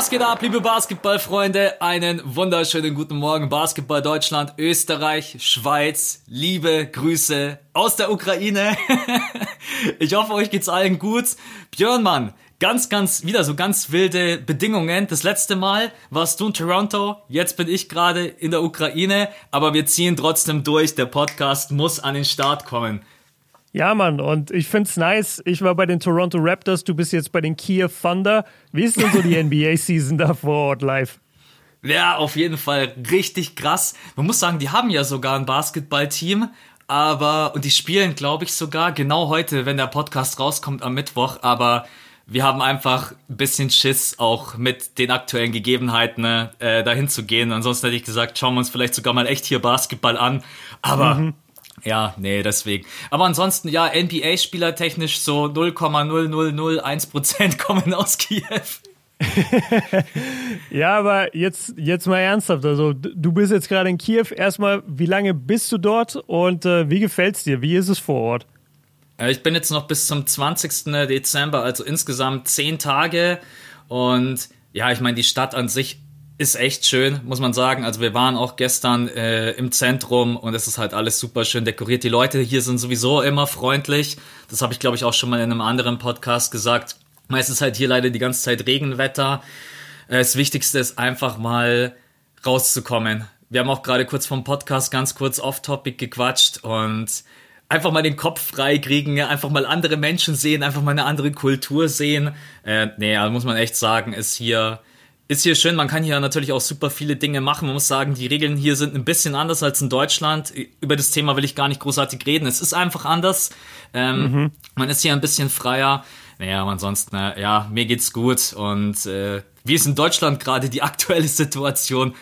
Was geht ab, liebe Basketballfreunde? Einen wunderschönen guten Morgen, Basketball Deutschland, Österreich, Schweiz. Liebe Grüße aus der Ukraine. ich hoffe, euch geht's allen gut. Björn, Mann, ganz, ganz, wieder so ganz wilde Bedingungen. Das letzte Mal warst du in Toronto, jetzt bin ich gerade in der Ukraine, aber wir ziehen trotzdem durch. Der Podcast muss an den Start kommen. Ja, Mann, und ich find's nice. Ich war bei den Toronto Raptors, du bist jetzt bei den Kiew Thunder. Wie ist denn so die NBA-Season da vor Ort live? Ja, auf jeden Fall richtig krass. Man muss sagen, die haben ja sogar ein Basketballteam, aber, und die spielen, glaube ich, sogar genau heute, wenn der Podcast rauskommt am Mittwoch, aber wir haben einfach ein bisschen Schiss, auch mit den aktuellen Gegebenheiten äh, dahin zu gehen. Ansonsten hätte ich gesagt, schauen wir uns vielleicht sogar mal echt hier Basketball an. Aber mhm. Ja, nee, deswegen. Aber ansonsten, ja, NBA-Spieler technisch so 0,0001% kommen aus Kiew. ja, aber jetzt, jetzt mal ernsthaft. Also, du bist jetzt gerade in Kiew. Erstmal, wie lange bist du dort und äh, wie gefällt's dir? Wie ist es vor Ort? Ich bin jetzt noch bis zum 20. Dezember, also insgesamt zehn Tage. Und ja, ich meine, die Stadt an sich ist echt schön, muss man sagen. Also wir waren auch gestern äh, im Zentrum und es ist halt alles super schön dekoriert. Die Leute hier sind sowieso immer freundlich. Das habe ich, glaube ich, auch schon mal in einem anderen Podcast gesagt. Meistens halt hier leider die ganze Zeit Regenwetter. Äh, das Wichtigste ist einfach mal rauszukommen. Wir haben auch gerade kurz vom Podcast ganz kurz off-topic gequatscht und einfach mal den Kopf frei kriegen, einfach mal andere Menschen sehen, einfach mal eine andere Kultur sehen. Äh, nee, also muss man echt sagen, ist hier ist hier schön, man kann hier natürlich auch super viele Dinge machen. Man muss sagen, die Regeln hier sind ein bisschen anders als in Deutschland. Über das Thema will ich gar nicht großartig reden. Es ist einfach anders. Ähm, mhm. Man ist hier ein bisschen freier. Naja, aber ansonsten, äh, ja, mir geht's gut. Und äh, wie ist in Deutschland gerade die aktuelle Situation?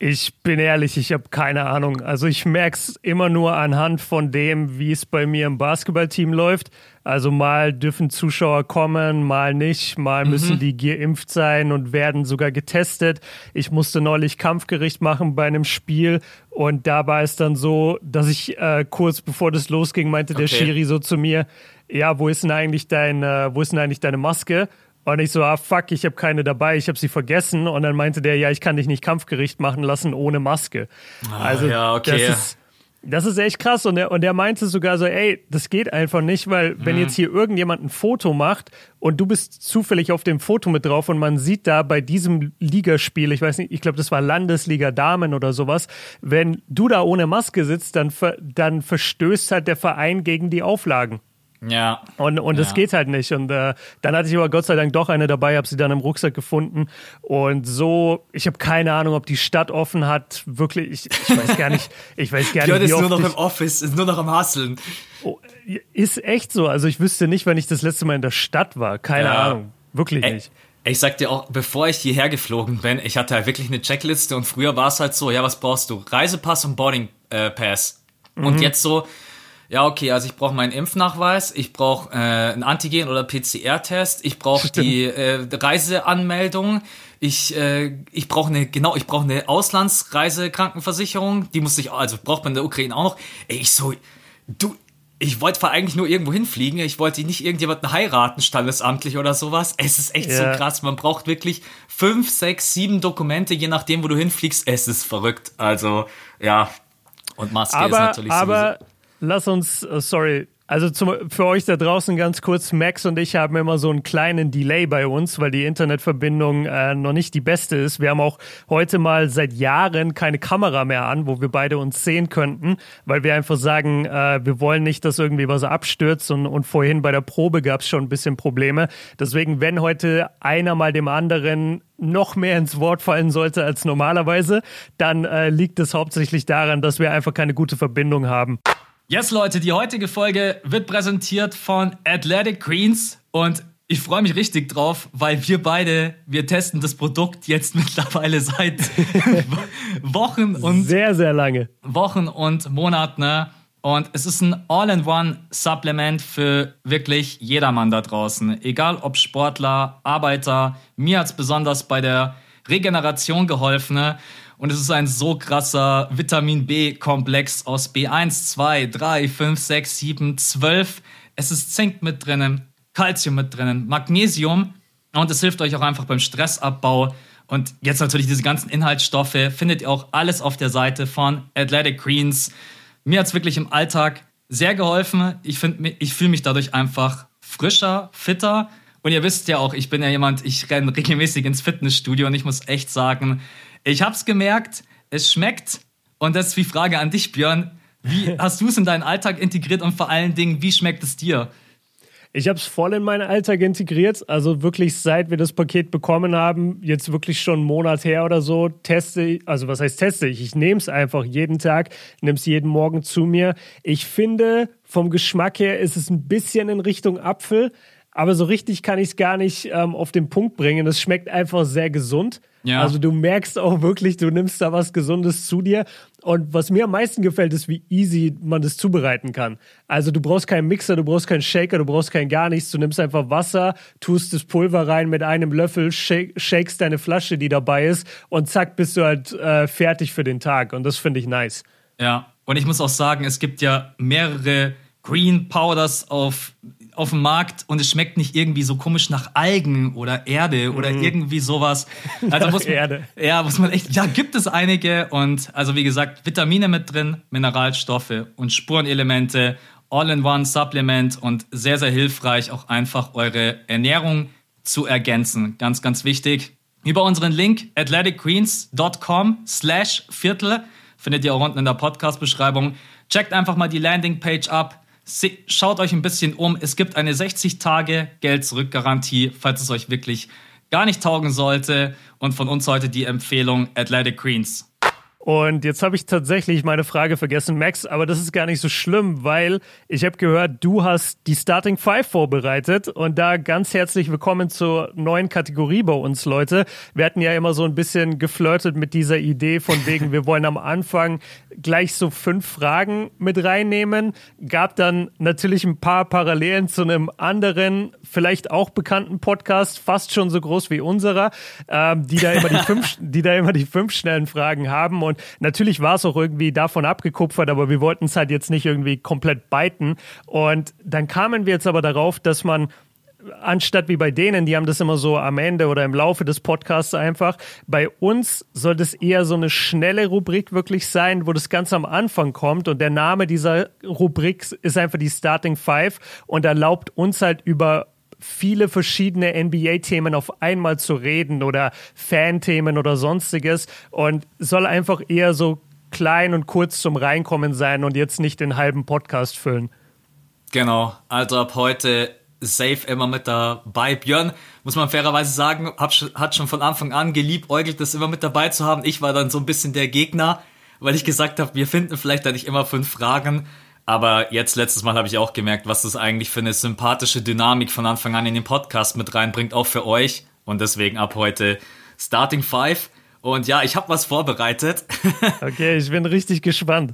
Ich bin ehrlich, ich habe keine Ahnung. Also ich merke es immer nur anhand von dem, wie es bei mir im Basketballteam läuft. Also mal dürfen Zuschauer kommen, mal nicht, mal mhm. müssen die geimpft sein und werden sogar getestet. Ich musste neulich Kampfgericht machen bei einem Spiel und da war es dann so, dass ich äh, kurz bevor das losging, meinte okay. der Schiri so zu mir, ja, wo ist denn eigentlich dein, äh, wo ist denn eigentlich deine Maske? Und ich so, ah fuck, ich habe keine dabei, ich habe sie vergessen. Und dann meinte der, ja, ich kann dich nicht Kampfgericht machen lassen ohne Maske. Ah, also ja, okay. Das ist, das ist echt krass. Und er, und er meinte sogar so, ey, das geht einfach nicht, weil wenn mhm. jetzt hier irgendjemand ein Foto macht und du bist zufällig auf dem Foto mit drauf und man sieht da bei diesem Ligaspiel, ich weiß nicht, ich glaube, das war Landesliga Damen oder sowas, wenn du da ohne Maske sitzt, dann, dann verstößt halt der Verein gegen die Auflagen. Ja. Und, und das geht halt nicht. Und äh, dann hatte ich aber Gott sei Dank doch eine dabei, habe sie dann im Rucksack gefunden. Und so, ich habe keine Ahnung, ob die Stadt offen hat. Wirklich, ich, ich weiß gar nicht. Ich weiß gar nicht. Björn ist nur noch im Office, ist nur noch am Hasseln. Oh, ist echt so. Also ich wüsste nicht, wann ich das letzte Mal in der Stadt war. Keine ja. Ahnung. Wirklich Ä nicht. Ich sag dir auch, bevor ich hierher geflogen bin, ich hatte halt wirklich eine Checkliste und früher war es halt so, ja, was brauchst du? Reisepass und Boarding äh, Pass. Mhm. Und jetzt so, ja, okay, also ich brauche meinen Impfnachweis, ich brauche äh, einen Antigen- oder PCR-Test, ich brauche die äh, Reiseanmeldung, ich, äh, ich brauche eine, genau, ich brauche eine Auslandsreisekrankenversicherung, die muss ich, also braucht man in der Ukraine auch noch. Ey, ich so, du, ich wollte eigentlich nur irgendwo hinfliegen, ich wollte nicht irgendjemanden heiraten, standesamtlich oder sowas. Es ist echt ja. so krass, man braucht wirklich fünf, sechs, sieben Dokumente, je nachdem, wo du hinfliegst. Es ist verrückt. Also, ja. Und Maske aber, ist natürlich aber sowieso lass uns, uh, sorry, also zum, für euch da draußen ganz kurz, Max und ich haben immer so einen kleinen Delay bei uns, weil die Internetverbindung äh, noch nicht die beste ist. Wir haben auch heute mal seit Jahren keine Kamera mehr an, wo wir beide uns sehen könnten, weil wir einfach sagen, äh, wir wollen nicht, dass irgendwie was abstürzt und, und vorhin bei der Probe gab es schon ein bisschen Probleme. Deswegen, wenn heute einer mal dem anderen noch mehr ins Wort fallen sollte als normalerweise, dann äh, liegt es hauptsächlich daran, dass wir einfach keine gute Verbindung haben. Yes, Leute, die heutige Folge wird präsentiert von Athletic Greens und ich freue mich richtig drauf, weil wir beide, wir testen das Produkt jetzt mittlerweile seit Wochen und sehr, sehr lange. Wochen und Monaten. Ne? Und es ist ein All-in-One-Supplement für wirklich jedermann da draußen. Egal ob Sportler, Arbeiter. Mir hat es besonders bei der Regeneration geholfen. Ne? Und es ist ein so krasser Vitamin B-Komplex aus B1, 2, 3, 5, 6, 7, 12. Es ist Zink mit drinnen, Calcium mit drinnen, Magnesium. Und es hilft euch auch einfach beim Stressabbau. Und jetzt natürlich diese ganzen Inhaltsstoffe findet ihr auch alles auf der Seite von Athletic Greens. Mir hat es wirklich im Alltag sehr geholfen. Ich ich fühle mich dadurch einfach frischer, fitter. Und ihr wisst ja auch, ich bin ja jemand, ich renne regelmäßig ins Fitnessstudio und ich muss echt sagen, ich habe es gemerkt, es schmeckt. Und das ist die Frage an dich, Björn. Wie hast du es in deinen Alltag integriert und vor allen Dingen, wie schmeckt es dir? Ich habe es voll in meinen Alltag integriert. Also wirklich seit wir das Paket bekommen haben, jetzt wirklich schon einen Monat her oder so, teste ich, also was heißt teste ich? Ich nehme es einfach jeden Tag, nehme es jeden Morgen zu mir. Ich finde, vom Geschmack her ist es ein bisschen in Richtung Apfel, aber so richtig kann ich es gar nicht ähm, auf den Punkt bringen. Es schmeckt einfach sehr gesund. Ja. Also du merkst auch wirklich, du nimmst da was Gesundes zu dir. Und was mir am meisten gefällt, ist, wie easy man das zubereiten kann. Also du brauchst keinen Mixer, du brauchst keinen Shaker, du brauchst kein gar nichts. Du nimmst einfach Wasser, tust das Pulver rein mit einem Löffel, shake, shakest deine Flasche, die dabei ist und zack, bist du halt äh, fertig für den Tag. Und das finde ich nice. Ja, und ich muss auch sagen, es gibt ja mehrere Green Powders auf auf dem Markt und es schmeckt nicht irgendwie so komisch nach Algen oder Erde oder mm. irgendwie sowas. Also muss man, Erde. Ja, muss man echt, ja, gibt es einige und also wie gesagt, Vitamine mit drin, Mineralstoffe und Spurenelemente, All-in-One-Supplement und sehr, sehr hilfreich, auch einfach eure Ernährung zu ergänzen. Ganz, ganz wichtig. Über unseren Link athleticgreens.com slash Viertel findet ihr auch unten in der Podcast-Beschreibung. Checkt einfach mal die Landingpage ab Schaut euch ein bisschen um. Es gibt eine 60 Tage Geld-Zurück-Garantie, falls es euch wirklich gar nicht taugen sollte. Und von uns heute die Empfehlung Athletic Greens. Und jetzt habe ich tatsächlich meine Frage vergessen, Max, aber das ist gar nicht so schlimm, weil ich habe gehört, du hast die Starting Five vorbereitet und da ganz herzlich willkommen zur neuen Kategorie bei uns, Leute. Wir hatten ja immer so ein bisschen geflirtet mit dieser Idee von wegen, wir wollen am Anfang gleich so fünf Fragen mit reinnehmen. Gab dann natürlich ein paar Parallelen zu einem anderen, vielleicht auch bekannten Podcast, fast schon so groß wie unserer, ähm, die da immer die fünf, die da immer die fünf schnellen Fragen haben und natürlich war es auch irgendwie davon abgekupfert, aber wir wollten es halt jetzt nicht irgendwie komplett beiten. Und dann kamen wir jetzt aber darauf, dass man anstatt wie bei denen, die haben das immer so am Ende oder im Laufe des Podcasts einfach. Bei uns soll das eher so eine schnelle Rubrik wirklich sein, wo das ganz am Anfang kommt und der Name dieser Rubrik ist einfach die Starting Five und erlaubt uns halt über viele verschiedene NBA-Themen auf einmal zu reden oder Fan-Themen oder sonstiges und soll einfach eher so klein und kurz zum Reinkommen sein und jetzt nicht den halben Podcast füllen. Genau, also ab heute safe immer mit dabei. Björn, muss man fairerweise sagen, hat schon von Anfang an geliebäugelt, das immer mit dabei zu haben. Ich war dann so ein bisschen der Gegner, weil ich gesagt habe, wir finden vielleicht da nicht immer fünf Fragen. Aber jetzt letztes Mal habe ich auch gemerkt, was das eigentlich für eine sympathische Dynamik von Anfang an in den Podcast mit reinbringt, auch für euch. Und deswegen ab heute Starting Five. Und ja, ich habe was vorbereitet. Okay, ich bin richtig gespannt.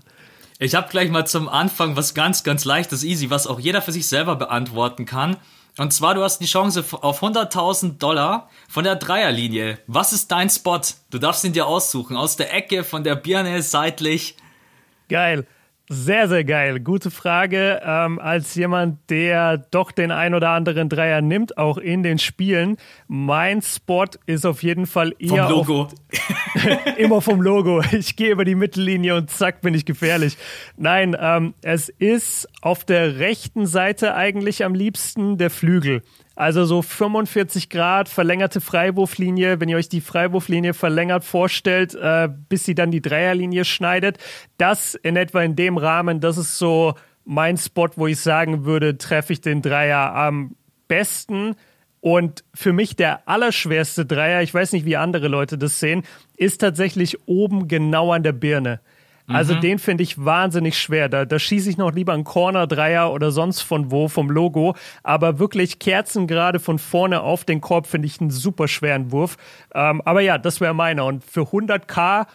Ich habe gleich mal zum Anfang was ganz, ganz leichtes, easy, was auch jeder für sich selber beantworten kann. Und zwar, du hast die Chance auf 100.000 Dollar von der Dreierlinie. Was ist dein Spot? Du darfst ihn dir aussuchen. Aus der Ecke, von der Birne, seitlich. Geil. Sehr, sehr geil. Gute Frage. Ähm, als jemand, der doch den ein oder anderen Dreier nimmt, auch in den Spielen, mein Spot ist auf jeden Fall eher. Vom Logo. immer vom Logo. Ich gehe über die Mittellinie und zack, bin ich gefährlich. Nein, ähm, es ist auf der rechten Seite eigentlich am liebsten der Flügel. Also so 45 Grad verlängerte Freiwurflinie, wenn ihr euch die Freiwurflinie verlängert vorstellt, äh, bis sie dann die Dreierlinie schneidet. Das in etwa in dem Rahmen, das ist so mein Spot, wo ich sagen würde, treffe ich den Dreier am besten. Und für mich der allerschwerste Dreier, ich weiß nicht, wie andere Leute das sehen, ist tatsächlich oben genau an der Birne. Also mhm. den finde ich wahnsinnig schwer. Da, da schieße ich noch lieber einen Corner-Dreier oder sonst von wo, vom Logo. Aber wirklich Kerzen gerade von vorne auf den Korb finde ich einen super schweren Wurf. Ähm, aber ja, das wäre meiner. Und für 100k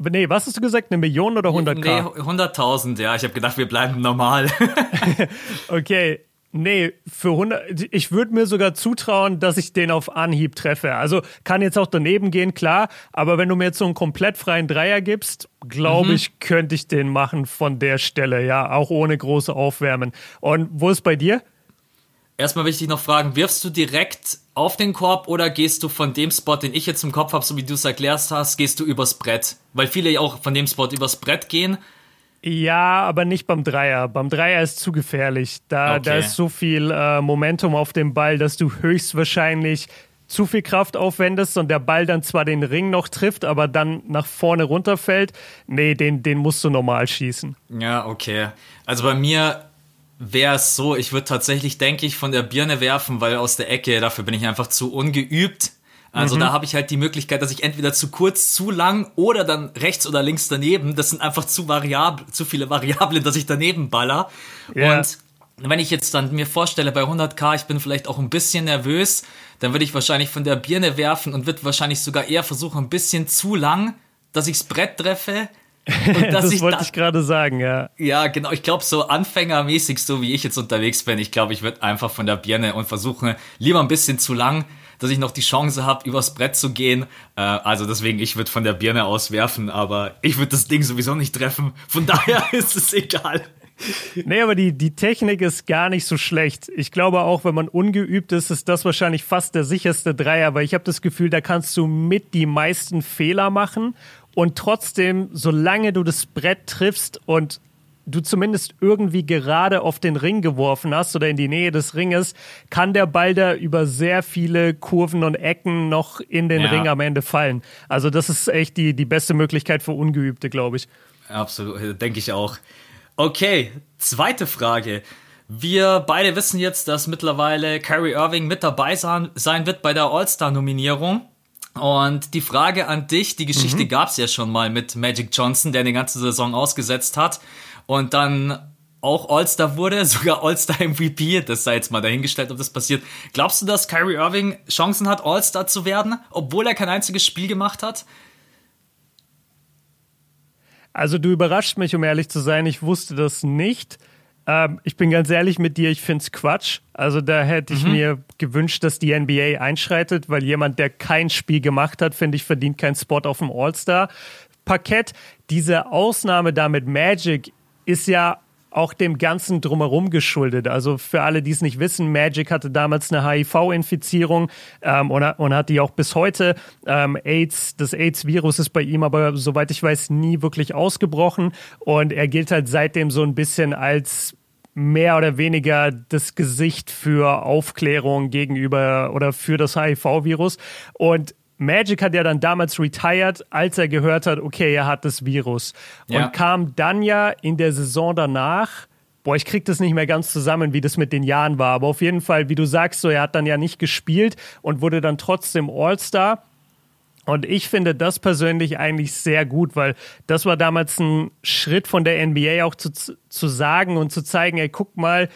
Nee, was hast du gesagt? Eine Million oder 100k? Nee, 100.000, ja. Ich habe gedacht, wir bleiben normal. okay, Nee, für 100, ich würde mir sogar zutrauen, dass ich den auf Anhieb treffe. Also kann jetzt auch daneben gehen, klar, aber wenn du mir jetzt so einen komplett freien Dreier gibst, glaube mhm. ich, könnte ich den machen von der Stelle, ja, auch ohne große Aufwärmen. Und wo ist bei dir? erstmal will ich dich noch fragen, wirfst du direkt auf den Korb oder gehst du von dem Spot, den ich jetzt im Kopf habe, so wie du es erklärt hast, gehst du übers Brett? Weil viele ja auch von dem Spot übers Brett gehen. Ja, aber nicht beim Dreier. Beim Dreier ist zu gefährlich. Da, okay. da ist so viel äh, Momentum auf dem Ball, dass du höchstwahrscheinlich zu viel Kraft aufwendest und der Ball dann zwar den Ring noch trifft, aber dann nach vorne runterfällt. Nee, den, den musst du normal schießen. Ja, okay. Also bei mir wäre es so, ich würde tatsächlich, denke ich, von der Birne werfen, weil aus der Ecke, dafür bin ich einfach zu ungeübt. Also mhm. da habe ich halt die Möglichkeit, dass ich entweder zu kurz, zu lang oder dann rechts oder links daneben. Das sind einfach zu variabel, zu viele Variablen, dass ich daneben baller. Ja. Und wenn ich jetzt dann mir vorstelle, bei 100k, ich bin vielleicht auch ein bisschen nervös, dann würde ich wahrscheinlich von der Birne werfen und würde wahrscheinlich sogar eher versuchen, ein bisschen zu lang, dass ichs Brett treffe. Und dass das ich wollte da, ich gerade sagen, ja. Ja, genau. Ich glaube, so anfängermäßig, so wie ich jetzt unterwegs bin, ich glaube, ich würde einfach von der Birne und versuchen, lieber ein bisschen zu lang, dass ich noch die Chance habe, übers Brett zu gehen. Äh, also deswegen, ich würde von der Birne auswerfen, aber ich würde das Ding sowieso nicht treffen. Von daher ist es egal. Nee, aber die, die Technik ist gar nicht so schlecht. Ich glaube auch, wenn man ungeübt ist, ist das wahrscheinlich fast der sicherste Dreier, weil ich habe das Gefühl, da kannst du mit die meisten Fehler machen und trotzdem, solange du das Brett triffst und du zumindest irgendwie gerade auf den Ring geworfen hast oder in die Nähe des Ringes, kann der Ball da über sehr viele Kurven und Ecken noch in den ja. Ring am Ende fallen. Also das ist echt die, die beste Möglichkeit für Ungeübte, glaube ich. Absolut, denke ich auch. Okay, zweite Frage. Wir beide wissen jetzt, dass mittlerweile Kyrie Irving mit dabei sein, wird bei der All-Star-Nominierung. Und die Frage an dich, die Geschichte mhm. gab es ja schon mal mit Magic Johnson, der eine ganze Saison ausgesetzt hat und dann auch All-Star wurde, sogar All-Star MVP, das sei jetzt mal dahingestellt, ob das passiert. Glaubst du, dass Kyrie Irving Chancen hat, All-Star zu werden, obwohl er kein einziges Spiel gemacht hat? Also du überrascht mich, um ehrlich zu sein. Ich wusste das nicht. Ähm, ich bin ganz ehrlich mit dir, ich finde es Quatsch. Also da hätte ich mhm. mir gewünscht, dass die NBA einschreitet, weil jemand, der kein Spiel gemacht hat, finde ich, verdient keinen Spot auf dem All-Star-Parkett. Diese Ausnahme da mit Magic ist ja auch dem Ganzen drumherum geschuldet. Also für alle, die es nicht wissen, Magic hatte damals eine HIV-Infizierung ähm, und, und, hat die auch bis heute. Ähm, AIDS, das AIDS-Virus ist bei ihm aber, soweit ich weiß, nie wirklich ausgebrochen und er gilt halt seitdem so ein bisschen als mehr oder weniger das Gesicht für Aufklärung gegenüber oder für das HIV-Virus. Und Magic hat ja dann damals retired, als er gehört hat, okay, er hat das Virus. Ja. Und kam dann ja in der Saison danach, boah, ich krieg das nicht mehr ganz zusammen, wie das mit den Jahren war, aber auf jeden Fall, wie du sagst, so, er hat dann ja nicht gespielt und wurde dann trotzdem All-Star. Und ich finde das persönlich eigentlich sehr gut, weil das war damals ein Schritt von der NBA auch zu, zu sagen und zu zeigen, ey, guck mal,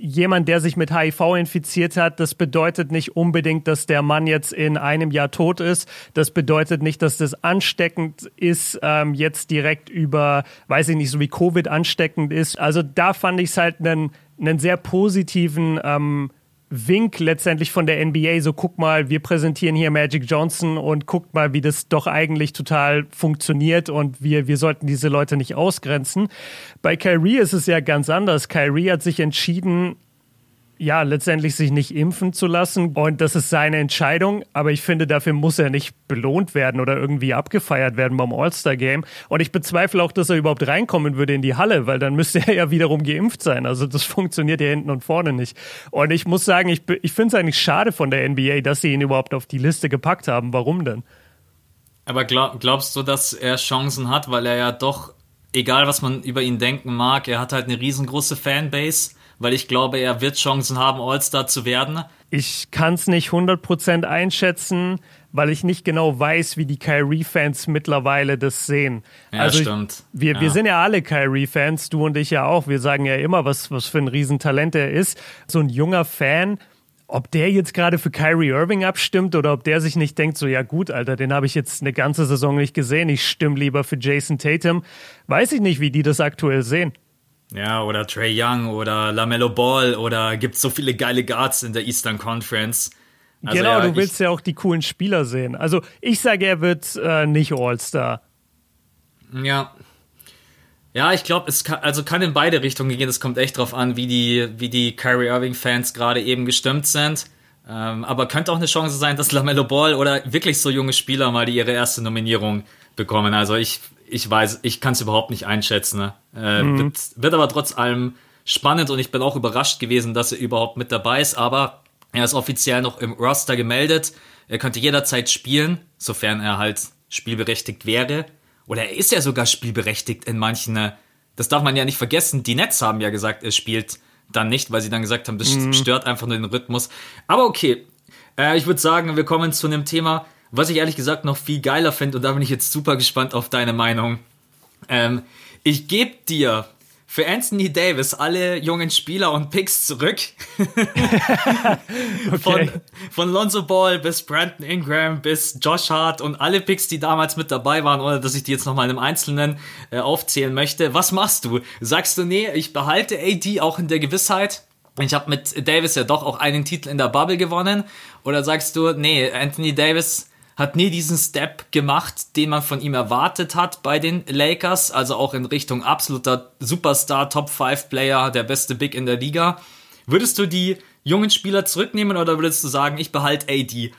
jemand, der sich mit HIV infiziert hat, das bedeutet nicht unbedingt, dass der Mann jetzt in einem Jahr tot ist. Das bedeutet nicht, dass das ansteckend ist, ähm, jetzt direkt über, weiß ich nicht, so wie Covid ansteckend ist. Also da fand ich es halt einen, einen sehr positiven ähm, Wink letztendlich von der NBA, so guck mal, wir präsentieren hier Magic Johnson und guckt mal, wie das doch eigentlich total funktioniert und wir, wir sollten diese Leute nicht ausgrenzen. Bei Kyrie ist es ja ganz anders. Kyrie hat sich entschieden, ja, letztendlich sich nicht impfen zu lassen. Und das ist seine Entscheidung. Aber ich finde, dafür muss er nicht belohnt werden oder irgendwie abgefeiert werden beim All-Star-Game. Und ich bezweifle auch, dass er überhaupt reinkommen würde in die Halle, weil dann müsste er ja wiederum geimpft sein. Also das funktioniert ja hinten und vorne nicht. Und ich muss sagen, ich, ich finde es eigentlich schade von der NBA, dass sie ihn überhaupt auf die Liste gepackt haben. Warum denn? Aber glaub, glaubst du, dass er Chancen hat, weil er ja doch, egal was man über ihn denken mag, er hat halt eine riesengroße Fanbase weil ich glaube, er wird Chancen haben, All-Star zu werden. Ich kann es nicht 100% einschätzen, weil ich nicht genau weiß, wie die Kyrie-Fans mittlerweile das sehen. Ja, also stimmt. Ich, wir, ja. wir sind ja alle Kyrie-Fans, du und ich ja auch. Wir sagen ja immer, was, was für ein Riesentalent er ist. So ein junger Fan, ob der jetzt gerade für Kyrie Irving abstimmt oder ob der sich nicht denkt, so ja gut, Alter, den habe ich jetzt eine ganze Saison nicht gesehen, ich stimme lieber für Jason Tatum, weiß ich nicht, wie die das aktuell sehen. Ja, oder Trey Young oder LaMelo Ball oder gibt so viele geile Guards in der Eastern Conference. Also, genau, ja, du willst ja auch die coolen Spieler sehen. Also ich sage, er wird äh, nicht All-Star. Ja. Ja, ich glaube, es kann, also kann in beide Richtungen gehen. Es kommt echt drauf an, wie die, wie die Kyrie Irving Fans gerade eben gestimmt sind. Ähm, aber könnte auch eine Chance sein, dass Lamello Ball oder wirklich so junge Spieler mal die ihre erste Nominierung bekommen. Also ich, ich weiß, ich kann es überhaupt nicht einschätzen. Ne? Äh, mhm. wird, wird aber trotz allem spannend und ich bin auch überrascht gewesen, dass er überhaupt mit dabei ist. Aber er ist offiziell noch im Roster gemeldet. Er könnte jederzeit spielen, sofern er halt spielberechtigt wäre. Oder er ist ja sogar spielberechtigt in manchen. Ne? Das darf man ja nicht vergessen. Die Nets haben ja gesagt, er spielt dann nicht, weil sie dann gesagt haben, das mhm. stört einfach nur den Rhythmus. Aber okay, äh, ich würde sagen, wir kommen zu einem Thema, was ich ehrlich gesagt noch viel geiler finde und da bin ich jetzt super gespannt auf deine Meinung. Ähm, ich gebe dir für Anthony Davis alle jungen Spieler und Picks zurück. okay. von, von Lonzo Ball bis Brandon Ingram bis Josh Hart und alle Picks, die damals mit dabei waren, ohne dass ich die jetzt nochmal im Einzelnen äh, aufzählen möchte. Was machst du? Sagst du, nee, ich behalte AD auch in der Gewissheit? Ich habe mit Davis ja doch auch einen Titel in der Bubble gewonnen. Oder sagst du, nee, Anthony Davis hat nie diesen Step gemacht, den man von ihm erwartet hat bei den Lakers, also auch in Richtung absoluter Superstar, Top 5 Player, der beste Big in der Liga. Würdest du die jungen Spieler zurücknehmen oder würdest du sagen, ich behalte AD?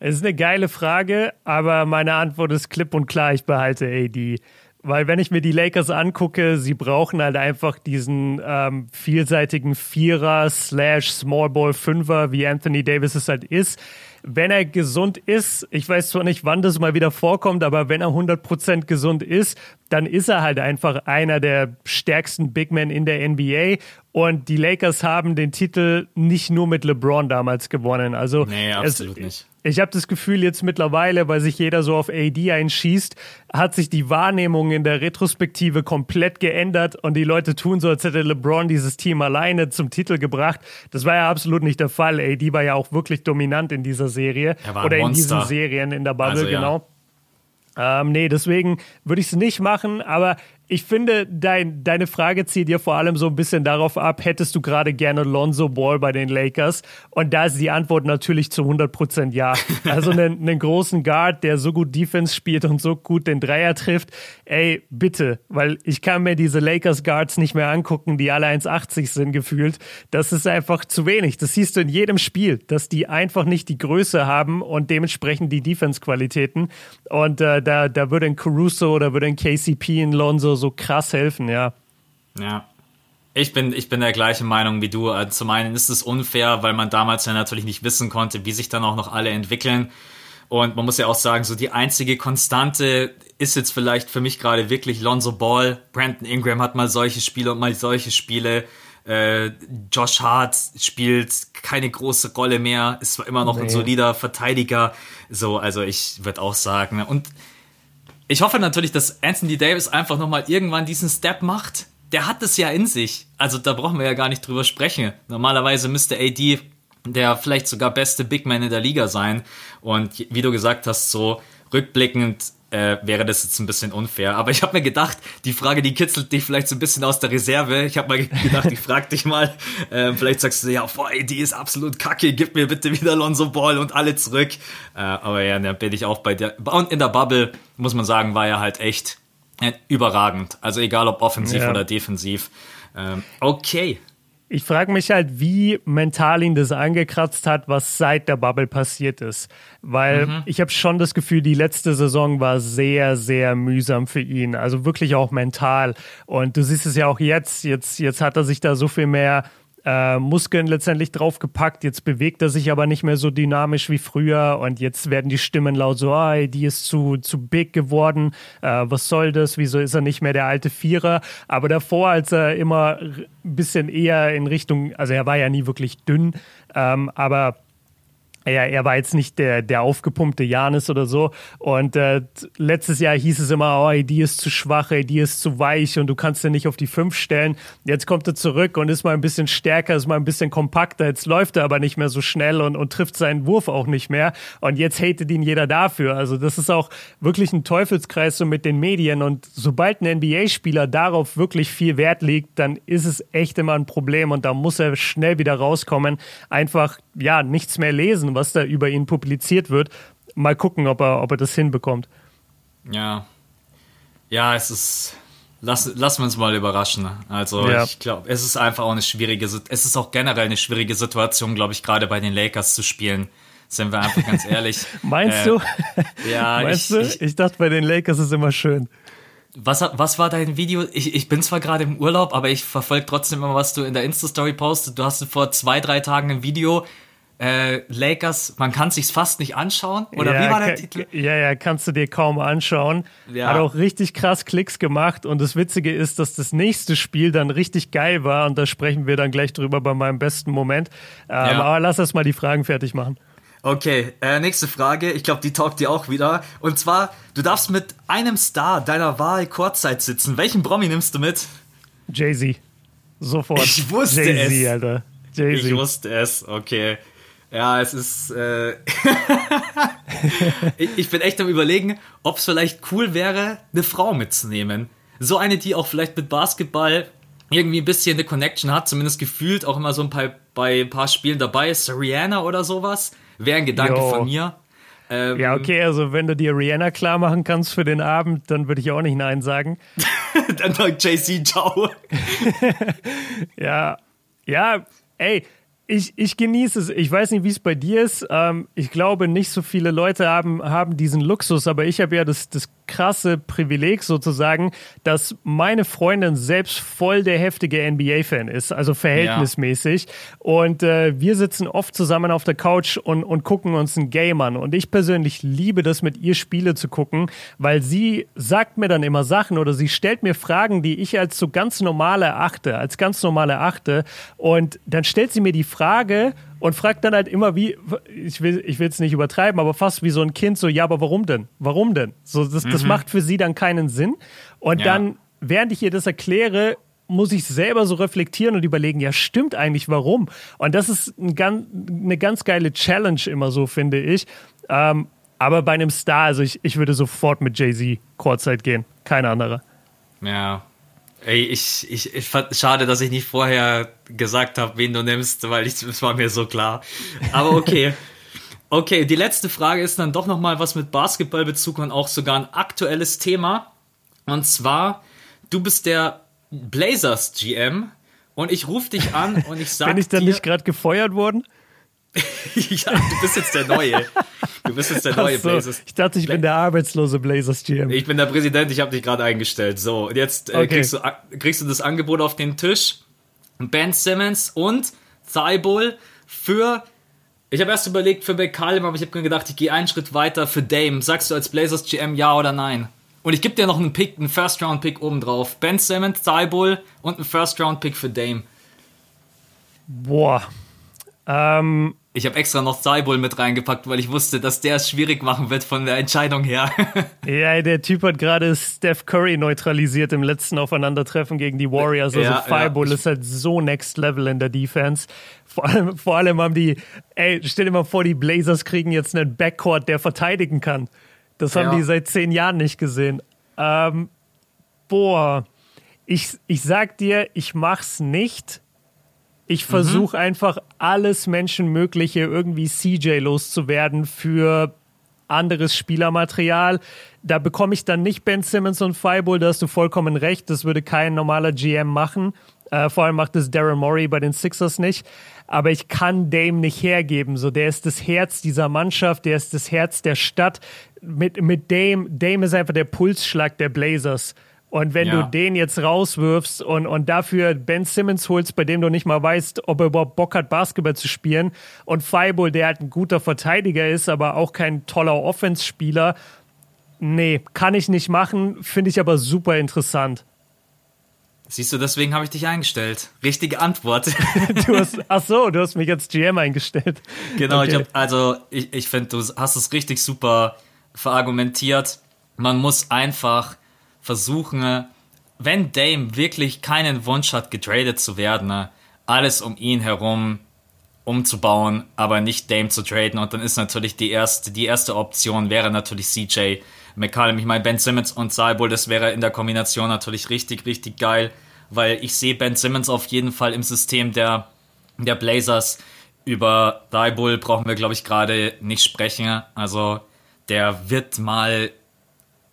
Es ist eine geile Frage, aber meine Antwort ist klipp und klar, ich behalte AD. Weil wenn ich mir die Lakers angucke, sie brauchen halt einfach diesen ähm, vielseitigen Vierer slash Small Ball Fünfer, wie Anthony Davis es halt ist wenn er gesund ist, ich weiß zwar nicht, wann das mal wieder vorkommt, aber wenn er 100% gesund ist, dann ist er halt einfach einer der stärksten Big Men in der NBA. Und die Lakers haben den Titel nicht nur mit LeBron damals gewonnen. Also nee, absolut es, nicht. Ich habe das Gefühl, jetzt mittlerweile, weil sich jeder so auf AD einschießt, hat sich die Wahrnehmung in der Retrospektive komplett geändert und die Leute tun so, als hätte LeBron dieses Team alleine zum Titel gebracht. Das war ja absolut nicht der Fall. AD war ja auch wirklich dominant in dieser Serie oder in diesen Serien in der Bubble, also, ja. genau. Ähm, nee, deswegen würde ich es nicht machen, aber ich finde, dein, deine Frage zielt dir vor allem so ein bisschen darauf ab, hättest du gerade gerne Lonzo Ball bei den Lakers? Und da ist die Antwort natürlich zu 100% ja. Also einen, einen großen Guard, der so gut Defense spielt und so gut den Dreier trifft, ey, bitte, weil ich kann mir diese Lakers Guards nicht mehr angucken, die alle 1,80 sind gefühlt. Das ist einfach zu wenig. Das siehst du in jedem Spiel, dass die einfach nicht die Größe haben und dementsprechend die Defense-Qualitäten. Und äh, da, da würde ein Caruso oder würde ein KCP in Lonzo so krass helfen, ja. Ja. Ich bin, ich bin der gleichen Meinung wie du. Also zum einen ist es unfair, weil man damals ja natürlich nicht wissen konnte, wie sich dann auch noch alle entwickeln. Und man muss ja auch sagen, so die einzige Konstante ist jetzt vielleicht für mich gerade wirklich Lonzo Ball. Brandon Ingram hat mal solche Spiele und mal solche Spiele. Äh, Josh Hart spielt keine große Rolle mehr, ist zwar immer noch nee. ein solider Verteidiger. So, also ich würde auch sagen. Und ich hoffe natürlich, dass Anthony Davis einfach nochmal irgendwann diesen Step macht. Der hat es ja in sich. Also da brauchen wir ja gar nicht drüber sprechen. Normalerweise müsste AD der vielleicht sogar beste Big Man in der Liga sein. Und wie du gesagt hast, so rückblickend äh, wäre das jetzt ein bisschen unfair. Aber ich habe mir gedacht, die Frage, die kitzelt dich vielleicht so ein bisschen aus der Reserve. Ich habe mal gedacht, ich frage dich mal. Äh, vielleicht sagst du, ja, boah, die ist absolut kacke, gib mir bitte wieder Lonzo Ball und alle zurück. Äh, aber ja, da bin ich auch bei der. Und in der Bubble, muss man sagen, war er halt echt äh, überragend. Also egal ob offensiv ja. oder defensiv. Ähm, okay. Ich frage mich halt, wie mental ihn das angekratzt hat, was seit der Bubble passiert ist. Weil mhm. ich habe schon das Gefühl, die letzte Saison war sehr, sehr mühsam für ihn. Also wirklich auch mental. Und du siehst es ja auch jetzt. Jetzt, jetzt hat er sich da so viel mehr äh, Muskeln letztendlich draufgepackt. Jetzt bewegt er sich aber nicht mehr so dynamisch wie früher und jetzt werden die Stimmen laut so, ah, die ist zu, zu big geworden. Äh, was soll das? Wieso ist er nicht mehr der alte Vierer? Aber davor, als er immer ein bisschen eher in Richtung, also er war ja nie wirklich dünn, ähm, aber er, er war jetzt nicht der, der aufgepumpte Janis oder so. Und äh, letztes Jahr hieß es immer, oh, die ist zu schwach, die ist zu weich und du kannst ihn nicht auf die fünf stellen. Jetzt kommt er zurück und ist mal ein bisschen stärker, ist mal ein bisschen kompakter. Jetzt läuft er aber nicht mehr so schnell und, und trifft seinen Wurf auch nicht mehr. Und jetzt hatet ihn jeder dafür. Also das ist auch wirklich ein Teufelskreis so mit den Medien. Und sobald ein NBA-Spieler darauf wirklich viel Wert legt, dann ist es echt immer ein Problem und da muss er schnell wieder rauskommen. Einfach, ja, nichts mehr lesen was da über ihn publiziert wird. Mal gucken, ob er, ob er das hinbekommt. Ja. Ja, es ist. Lass, lassen wir uns mal überraschen. Also ja. ich glaube, es ist einfach auch eine schwierige, es ist auch generell eine schwierige Situation, glaube ich, gerade bei den Lakers zu spielen. Sind wir einfach ganz ehrlich. Meinst äh, du? Ja, Meinst ich, du? Ich, ich dachte, bei den Lakers ist es immer schön. Was, was war dein Video? Ich, ich bin zwar gerade im Urlaub, aber ich verfolge trotzdem immer, was du in der Insta-Story postest. Du hast vor zwei, drei Tagen ein Video äh, Lakers, man kann sich's fast nicht anschauen. Oder ja, wie war der Titel? Ja, ja, kannst du dir kaum anschauen. Ja. Hat auch richtig krass Klicks gemacht. Und das Witzige ist, dass das nächste Spiel dann richtig geil war. Und da sprechen wir dann gleich drüber bei meinem besten Moment. Ähm, ja. Aber lass erst mal die Fragen fertig machen. Okay, äh, nächste Frage. Ich glaube, die taugt dir auch wieder. Und zwar, du darfst mit einem Star deiner Wahl Kurzzeit sitzen. Welchen Promi nimmst du mit? Jay-Z. Sofort. Ich wusste es. Alter. Jay-Z. Ich wusste es, okay. Ja, es ist. Äh ich, ich bin echt am Überlegen, ob es vielleicht cool wäre, eine Frau mitzunehmen. So eine, die auch vielleicht mit Basketball irgendwie ein bisschen eine Connection hat, zumindest gefühlt auch immer so ein paar, bei ein paar Spielen dabei ist. Rihanna oder sowas. Wäre ein Gedanke jo. von mir. Ähm, ja, okay, also wenn du dir Rihanna klar machen kannst für den Abend, dann würde ich auch nicht Nein sagen. dann sagt JC Ciao. ja, ja, ey, ich, ich genieße es. Ich weiß nicht, wie es bei dir ist. Ähm, ich glaube, nicht so viele Leute haben, haben diesen Luxus, aber ich habe ja das, das krasse Privileg sozusagen, dass meine Freundin selbst voll der heftige NBA-Fan ist, also verhältnismäßig. Ja. Und äh, wir sitzen oft zusammen auf der Couch und, und gucken uns ein Game an. Und ich persönlich liebe das, mit ihr Spiele zu gucken, weil sie sagt mir dann immer Sachen oder sie stellt mir Fragen, die ich als so ganz normal erachte, als ganz normal erachte. Und dann stellt sie mir die Frage, Frage und fragt dann halt immer wie, ich will ich es nicht übertreiben, aber fast wie so ein Kind so, ja, aber warum denn? Warum denn? So, das, mhm. das macht für sie dann keinen Sinn. Und ja. dann, während ich ihr das erkläre, muss ich selber so reflektieren und überlegen, ja, stimmt eigentlich, warum? Und das ist ein ganz, eine ganz geile Challenge immer so, finde ich. Ähm, aber bei einem Star, also ich, ich würde sofort mit Jay-Z Kurzzeit gehen. Keine andere. Ja, Ey, ich, ich, ich fand schade, dass ich nicht vorher gesagt habe, wen du nimmst, weil es war mir so klar. Aber okay. Okay, die letzte Frage ist dann doch nochmal was mit Basketballbezug und auch sogar ein aktuelles Thema. Und zwar, du bist der Blazers GM und ich rufe dich an und ich sage Bin ich dann dir, nicht gerade gefeuert worden? ja, du bist jetzt der Neue. Du bist jetzt der neue so, Blazers. Ich dachte, ich bin der arbeitslose Blazers GM. Ich bin der Präsident, ich habe dich gerade eingestellt. So, und jetzt äh, okay. kriegst, du, kriegst du das Angebot auf den Tisch. Ben Simmons und Thibault für. Ich habe erst überlegt für McCallum, aber ich habe mir gedacht, ich gehe einen Schritt weiter für Dame. Sagst du als Blazers GM ja oder nein? Und ich gebe dir noch einen Pick, einen First-Round-Pick obendrauf. Ben Simmons, Thibault und einen First-Round-Pick für Dame. Boah. Ähm, ich habe extra noch Cybul mit reingepackt, weil ich wusste, dass der es schwierig machen wird von der Entscheidung her. ja, der Typ hat gerade Steph Curry neutralisiert im letzten Aufeinandertreffen gegen die Warriors. Also ja, Fireball ja. ist halt so next level in der Defense. Vor allem, vor allem haben die, ey, stell dir mal vor, die Blazers kriegen jetzt einen Backcourt, der verteidigen kann. Das haben ja. die seit zehn Jahren nicht gesehen. Ähm, boah, ich, ich sag dir, ich mach's nicht ich versuche mhm. einfach alles Menschenmögliche irgendwie CJ loszuwerden für anderes Spielermaterial. Da bekomme ich dann nicht Ben Simmons und Fireball, da hast du vollkommen recht. Das würde kein normaler GM machen. Äh, vor allem macht es Darren Morey bei den Sixers nicht. Aber ich kann Dame nicht hergeben. So, der ist das Herz dieser Mannschaft, der ist das Herz der Stadt. Mit, mit Dame, Dame ist einfach der Pulsschlag der Blazers. Und wenn ja. du den jetzt rauswirfst und, und dafür Ben Simmons holst, bei dem du nicht mal weißt, ob er überhaupt Bock hat, Basketball zu spielen, und Fireball, der halt ein guter Verteidiger ist, aber auch kein toller Offenspieler, nee, kann ich nicht machen, finde ich aber super interessant. Siehst du, deswegen habe ich dich eingestellt. Richtige Antwort. du hast, ach so, du hast mich als GM eingestellt. Genau, okay. ich hab, also ich, ich finde, du hast es richtig super verargumentiert. Man muss einfach versuchen, wenn Dame wirklich keinen Wunsch hat, getradet zu werden, alles um ihn herum umzubauen, aber nicht Dame zu traden. Und dann ist natürlich die erste, die erste Option wäre natürlich CJ McCallum. Ich meine, Ben Simmons und Saibull, das wäre in der Kombination natürlich richtig, richtig geil, weil ich sehe Ben Simmons auf jeden Fall im System der, der Blazers. Über Thibault brauchen wir, glaube ich, gerade nicht sprechen. Also der wird mal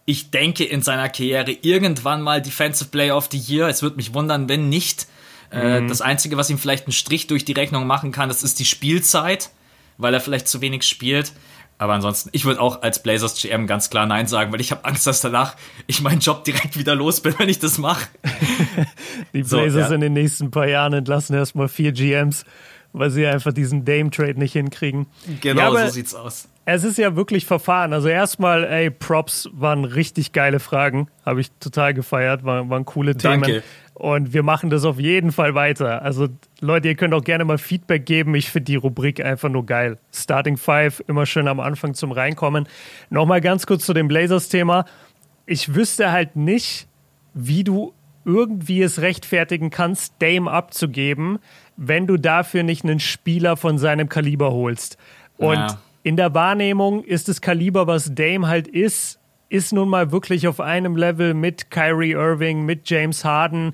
ich denke in seiner Karriere irgendwann mal Defensive Player of the Year. Es würde mich wundern, wenn nicht. Äh, mhm. Das Einzige, was ihm vielleicht einen Strich durch die Rechnung machen kann, das ist die Spielzeit, weil er vielleicht zu wenig spielt. Aber ansonsten, ich würde auch als Blazers GM ganz klar Nein sagen, weil ich habe Angst, dass danach ich meinen Job direkt wieder los bin, wenn ich das mache. Die Blazers so, ja. in den nächsten paar Jahren entlassen erstmal vier GMs, weil sie einfach diesen Dame-Trade nicht hinkriegen. Genau, ja, so sieht's aus. Es ist ja wirklich verfahren. Also erstmal, ey, Props waren richtig geile Fragen. Habe ich total gefeiert. War, waren coole Themen. Danke. Und wir machen das auf jeden Fall weiter. Also Leute, ihr könnt auch gerne mal Feedback geben. Ich finde die Rubrik einfach nur geil. Starting Five, immer schön am Anfang zum Reinkommen. Nochmal ganz kurz zu dem Blazers-Thema. Ich wüsste halt nicht, wie du irgendwie es rechtfertigen kannst, Dame abzugeben, wenn du dafür nicht einen Spieler von seinem Kaliber holst. Und ja. In der Wahrnehmung ist das Kaliber, was Dame halt ist, ist nun mal wirklich auf einem Level mit Kyrie Irving, mit James Harden,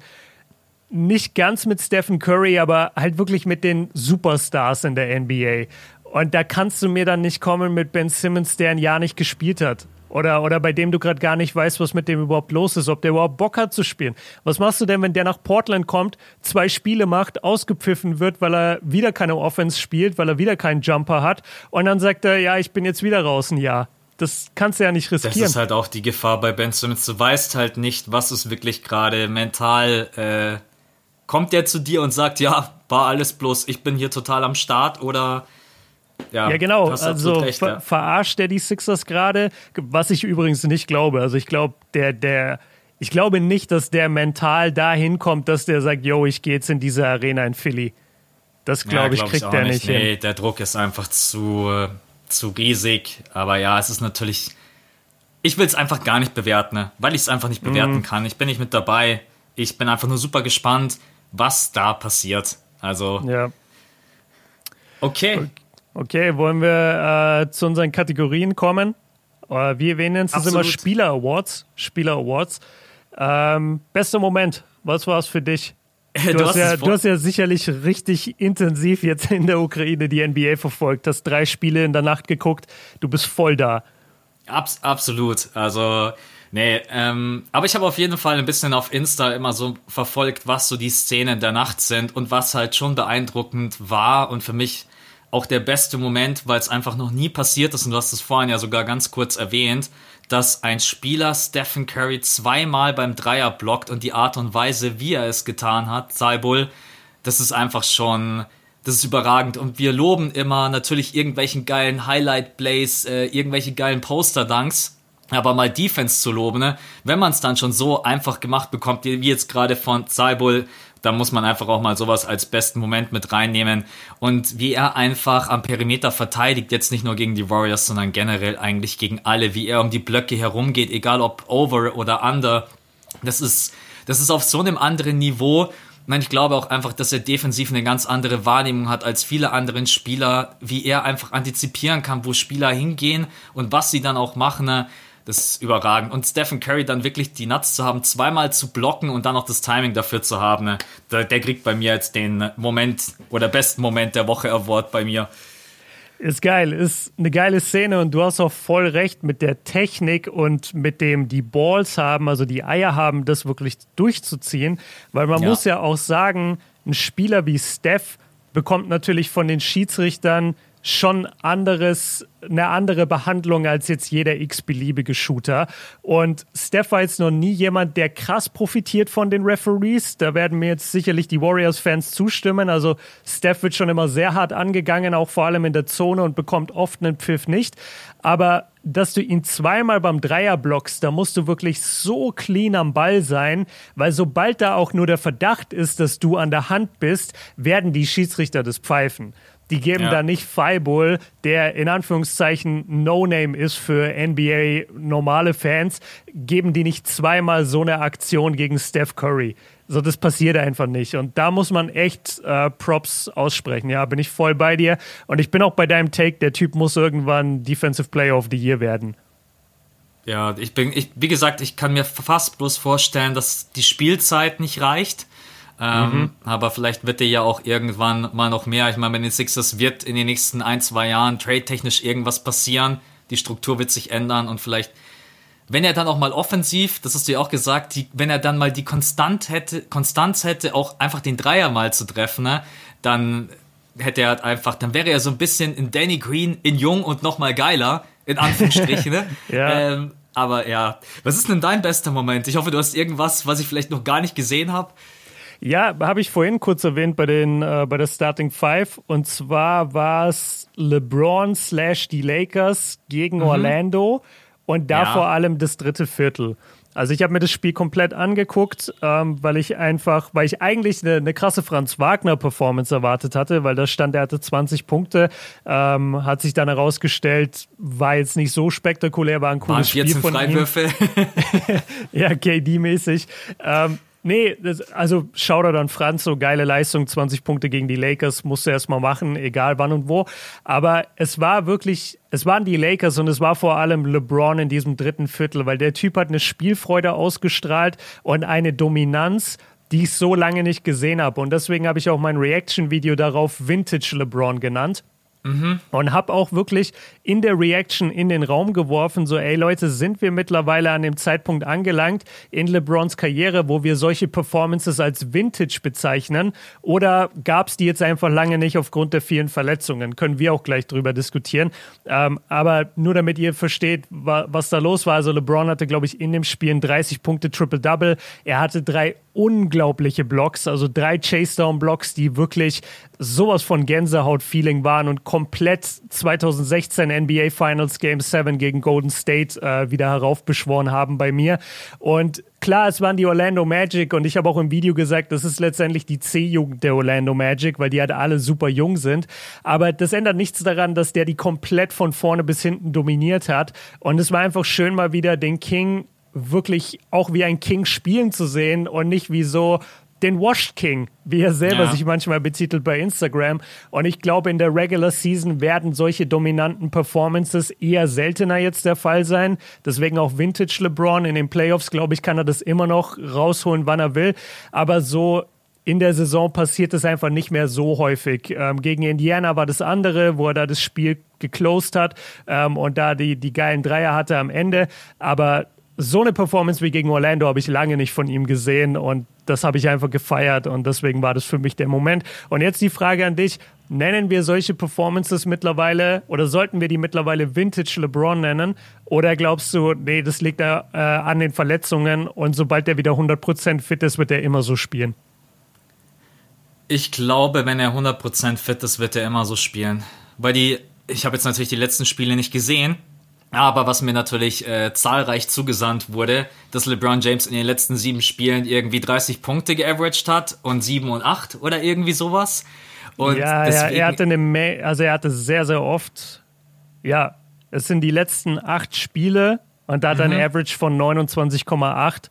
nicht ganz mit Stephen Curry, aber halt wirklich mit den Superstars in der NBA. Und da kannst du mir dann nicht kommen mit Ben Simmons, der ein Jahr nicht gespielt hat. Oder, oder bei dem du gerade gar nicht weißt, was mit dem überhaupt los ist, ob der überhaupt Bock hat zu spielen. Was machst du denn, wenn der nach Portland kommt, zwei Spiele macht, ausgepfiffen wird, weil er wieder keine Offense spielt, weil er wieder keinen Jumper hat und dann sagt er, ja, ich bin jetzt wieder raus ein Jahr. Das kannst du ja nicht riskieren. Das ist halt auch die Gefahr bei Ben Simmons. Du weißt halt nicht, was ist wirklich gerade mental. Äh, kommt der zu dir und sagt, ja, war alles bloß, ich bin hier total am Start oder. Ja, ja genau. Also recht, ver verarscht der die Sixers gerade, was ich übrigens nicht glaube. Also ich glaube, der, der, ich glaube nicht, dass der mental dahin kommt, dass der sagt, yo, ich gehe jetzt in diese Arena in Philly. Das glaube ja, ich, kriegt der nicht. Nee, hin. der Druck ist einfach zu, zu riesig. Aber ja, es ist natürlich. Ich will es einfach gar nicht bewerten, ne? weil ich es einfach nicht bewerten mhm. kann. Ich bin nicht mit dabei. Ich bin einfach nur super gespannt, was da passiert. Also. Ja. Okay. Okay, wollen wir äh, zu unseren Kategorien kommen? Äh, wir nennen es immer Spieler Awards. Spieler Awards. Ähm, bester Moment, was war es für dich? Du, du, hast ja, du, hast ja, sicherlich richtig intensiv jetzt in der Ukraine die NBA verfolgt, hast drei Spiele in der Nacht geguckt, du bist voll da. Abs absolut. Also, nee, ähm, aber ich habe auf jeden Fall ein bisschen auf Insta immer so verfolgt, was so die Szenen der Nacht sind und was halt schon beeindruckend war und für mich auch der beste Moment, weil es einfach noch nie passiert ist und du hast es vorhin ja sogar ganz kurz erwähnt dass ein Spieler Stephen Curry zweimal beim Dreier blockt und die Art und Weise, wie er es getan hat, Saibul, das ist einfach schon, das ist überragend. Und wir loben immer natürlich irgendwelchen geilen Highlight-Plays, äh, irgendwelche geilen Poster-Dunks. Aber mal Defense zu loben, ne? wenn man es dann schon so einfach gemacht bekommt, wie jetzt gerade von Zaibul, da muss man einfach auch mal sowas als besten Moment mit reinnehmen. Und wie er einfach am Perimeter verteidigt, jetzt nicht nur gegen die Warriors, sondern generell eigentlich gegen alle, wie er um die Blöcke herumgeht, egal ob over oder under. Das ist, das ist auf so einem anderen Niveau. Ich glaube auch einfach, dass er defensiv eine ganz andere Wahrnehmung hat als viele anderen Spieler, wie er einfach antizipieren kann, wo Spieler hingehen und was sie dann auch machen. Das ist überragend. Und Stephen Curry dann wirklich die Nuts zu haben, zweimal zu blocken und dann noch das Timing dafür zu haben, ne? der, der kriegt bei mir jetzt den Moment oder besten Moment der Woche Award bei mir. Ist geil, ist eine geile Szene und du hast auch voll recht mit der Technik und mit dem die Balls haben, also die Eier haben, das wirklich durchzuziehen, weil man ja. muss ja auch sagen, ein Spieler wie Steph bekommt natürlich von den Schiedsrichtern schon anderes, eine andere Behandlung als jetzt jeder x-beliebige Shooter. Und Steph war jetzt noch nie jemand, der krass profitiert von den Referees. Da werden mir jetzt sicherlich die Warriors-Fans zustimmen. Also Steph wird schon immer sehr hart angegangen, auch vor allem in der Zone und bekommt oft einen Pfiff nicht. Aber dass du ihn zweimal beim Dreier blockst, da musst du wirklich so clean am Ball sein, weil sobald da auch nur der Verdacht ist, dass du an der Hand bist, werden die Schiedsrichter das pfeifen. Die geben ja. da nicht Fireball, der in Anführungszeichen No-Name ist für NBA normale Fans, geben die nicht zweimal so eine Aktion gegen Steph Curry. So, das passiert einfach nicht. Und da muss man echt äh, Props aussprechen. Ja, bin ich voll bei dir. Und ich bin auch bei deinem Take, der Typ muss irgendwann Defensive Player of the Year werden. Ja, ich bin, ich, wie gesagt, ich kann mir fast bloß vorstellen, dass die Spielzeit nicht reicht. Ähm, mhm. Aber vielleicht wird der ja auch irgendwann mal noch mehr. Ich meine, bei den Sixers wird in den nächsten ein, zwei Jahren trade-technisch irgendwas passieren. Die Struktur wird sich ändern und vielleicht wenn er dann auch mal offensiv, das hast du ja auch gesagt, die, wenn er dann mal die Konstant hätte, Konstanz hätte, auch einfach den Dreier mal zu treffen, ne, dann hätte er halt einfach, dann wäre er so ein bisschen in Danny Green in jung und noch mal geiler, in Anführungsstrichen, ne? ja. Ähm, aber ja, was ist denn dein bester Moment? Ich hoffe, du hast irgendwas, was ich vielleicht noch gar nicht gesehen habe. Ja, habe ich vorhin kurz erwähnt bei den äh, bei der Starting Five und zwar war es LeBron slash die Lakers gegen mhm. Orlando und da ja. vor allem das dritte Viertel. Also ich habe mir das Spiel komplett angeguckt, ähm, weil ich einfach, weil ich eigentlich eine, eine krasse Franz Wagner Performance erwartet hatte, weil da stand, er hatte 20 Punkte, ähm, hat sich dann herausgestellt, war jetzt nicht so spektakulär, war ein cooles Spiel von Freiwürfe. ihm. ja, KD-mäßig. Ähm, Nee, das, also Shoutout an Franz, so geile Leistung, 20 Punkte gegen die Lakers, musste er erstmal machen, egal wann und wo. Aber es war wirklich, es waren die Lakers und es war vor allem LeBron in diesem dritten Viertel, weil der Typ hat eine Spielfreude ausgestrahlt und eine Dominanz, die ich so lange nicht gesehen habe. Und deswegen habe ich auch mein Reaction-Video darauf Vintage LeBron genannt. Mhm. Und habe auch wirklich in der Reaction in den Raum geworfen, so, ey Leute, sind wir mittlerweile an dem Zeitpunkt angelangt in LeBrons Karriere, wo wir solche Performances als Vintage bezeichnen? Oder gab es die jetzt einfach lange nicht aufgrund der vielen Verletzungen? Können wir auch gleich drüber diskutieren. Ähm, aber nur damit ihr versteht, wa was da los war. Also LeBron hatte, glaube ich, in dem Spiel ein 30 Punkte Triple-Double. Er hatte drei unglaubliche Blocks, also drei Chase-Down-Blocks, die wirklich sowas von Gänsehaut-Feeling waren und komplett 2016 NBA Finals Game 7 gegen Golden State äh, wieder heraufbeschworen haben bei mir. Und klar, es waren die Orlando Magic und ich habe auch im Video gesagt, das ist letztendlich die C-Jugend der Orlando Magic, weil die halt alle super jung sind. Aber das ändert nichts daran, dass der die komplett von vorne bis hinten dominiert hat. Und es war einfach schön, mal wieder den King wirklich auch wie ein King spielen zu sehen und nicht wie so den Washed King, wie er selber ja. sich manchmal betitelt bei Instagram. Und ich glaube, in der Regular Season werden solche dominanten Performances eher seltener jetzt der Fall sein. Deswegen auch Vintage LeBron. In den Playoffs, glaube ich, kann er das immer noch rausholen, wann er will. Aber so in der Saison passiert es einfach nicht mehr so häufig. Ähm, gegen Indiana war das andere, wo er da das Spiel geclosed hat ähm, und da die, die geilen Dreier hatte am Ende. Aber so eine Performance wie gegen Orlando habe ich lange nicht von ihm gesehen und das habe ich einfach gefeiert und deswegen war das für mich der Moment. Und jetzt die Frage an dich: Nennen wir solche Performances mittlerweile oder sollten wir die mittlerweile Vintage LeBron nennen? Oder glaubst du, nee, das liegt da äh, an den Verletzungen und sobald er wieder 100% fit ist, wird er immer so spielen? Ich glaube, wenn er 100% fit ist, wird er immer so spielen. Weil die, ich habe jetzt natürlich die letzten Spiele nicht gesehen, aber was mir natürlich äh, zahlreich zugesandt wurde, dass LeBron James in den letzten sieben Spielen irgendwie 30 Punkte geaveraged hat und sieben und acht oder irgendwie sowas. Und ja, ja, er hatte eine, also er hatte sehr, sehr oft, ja, es sind die letzten acht Spiele und da hat er mhm. ein Average von 29,8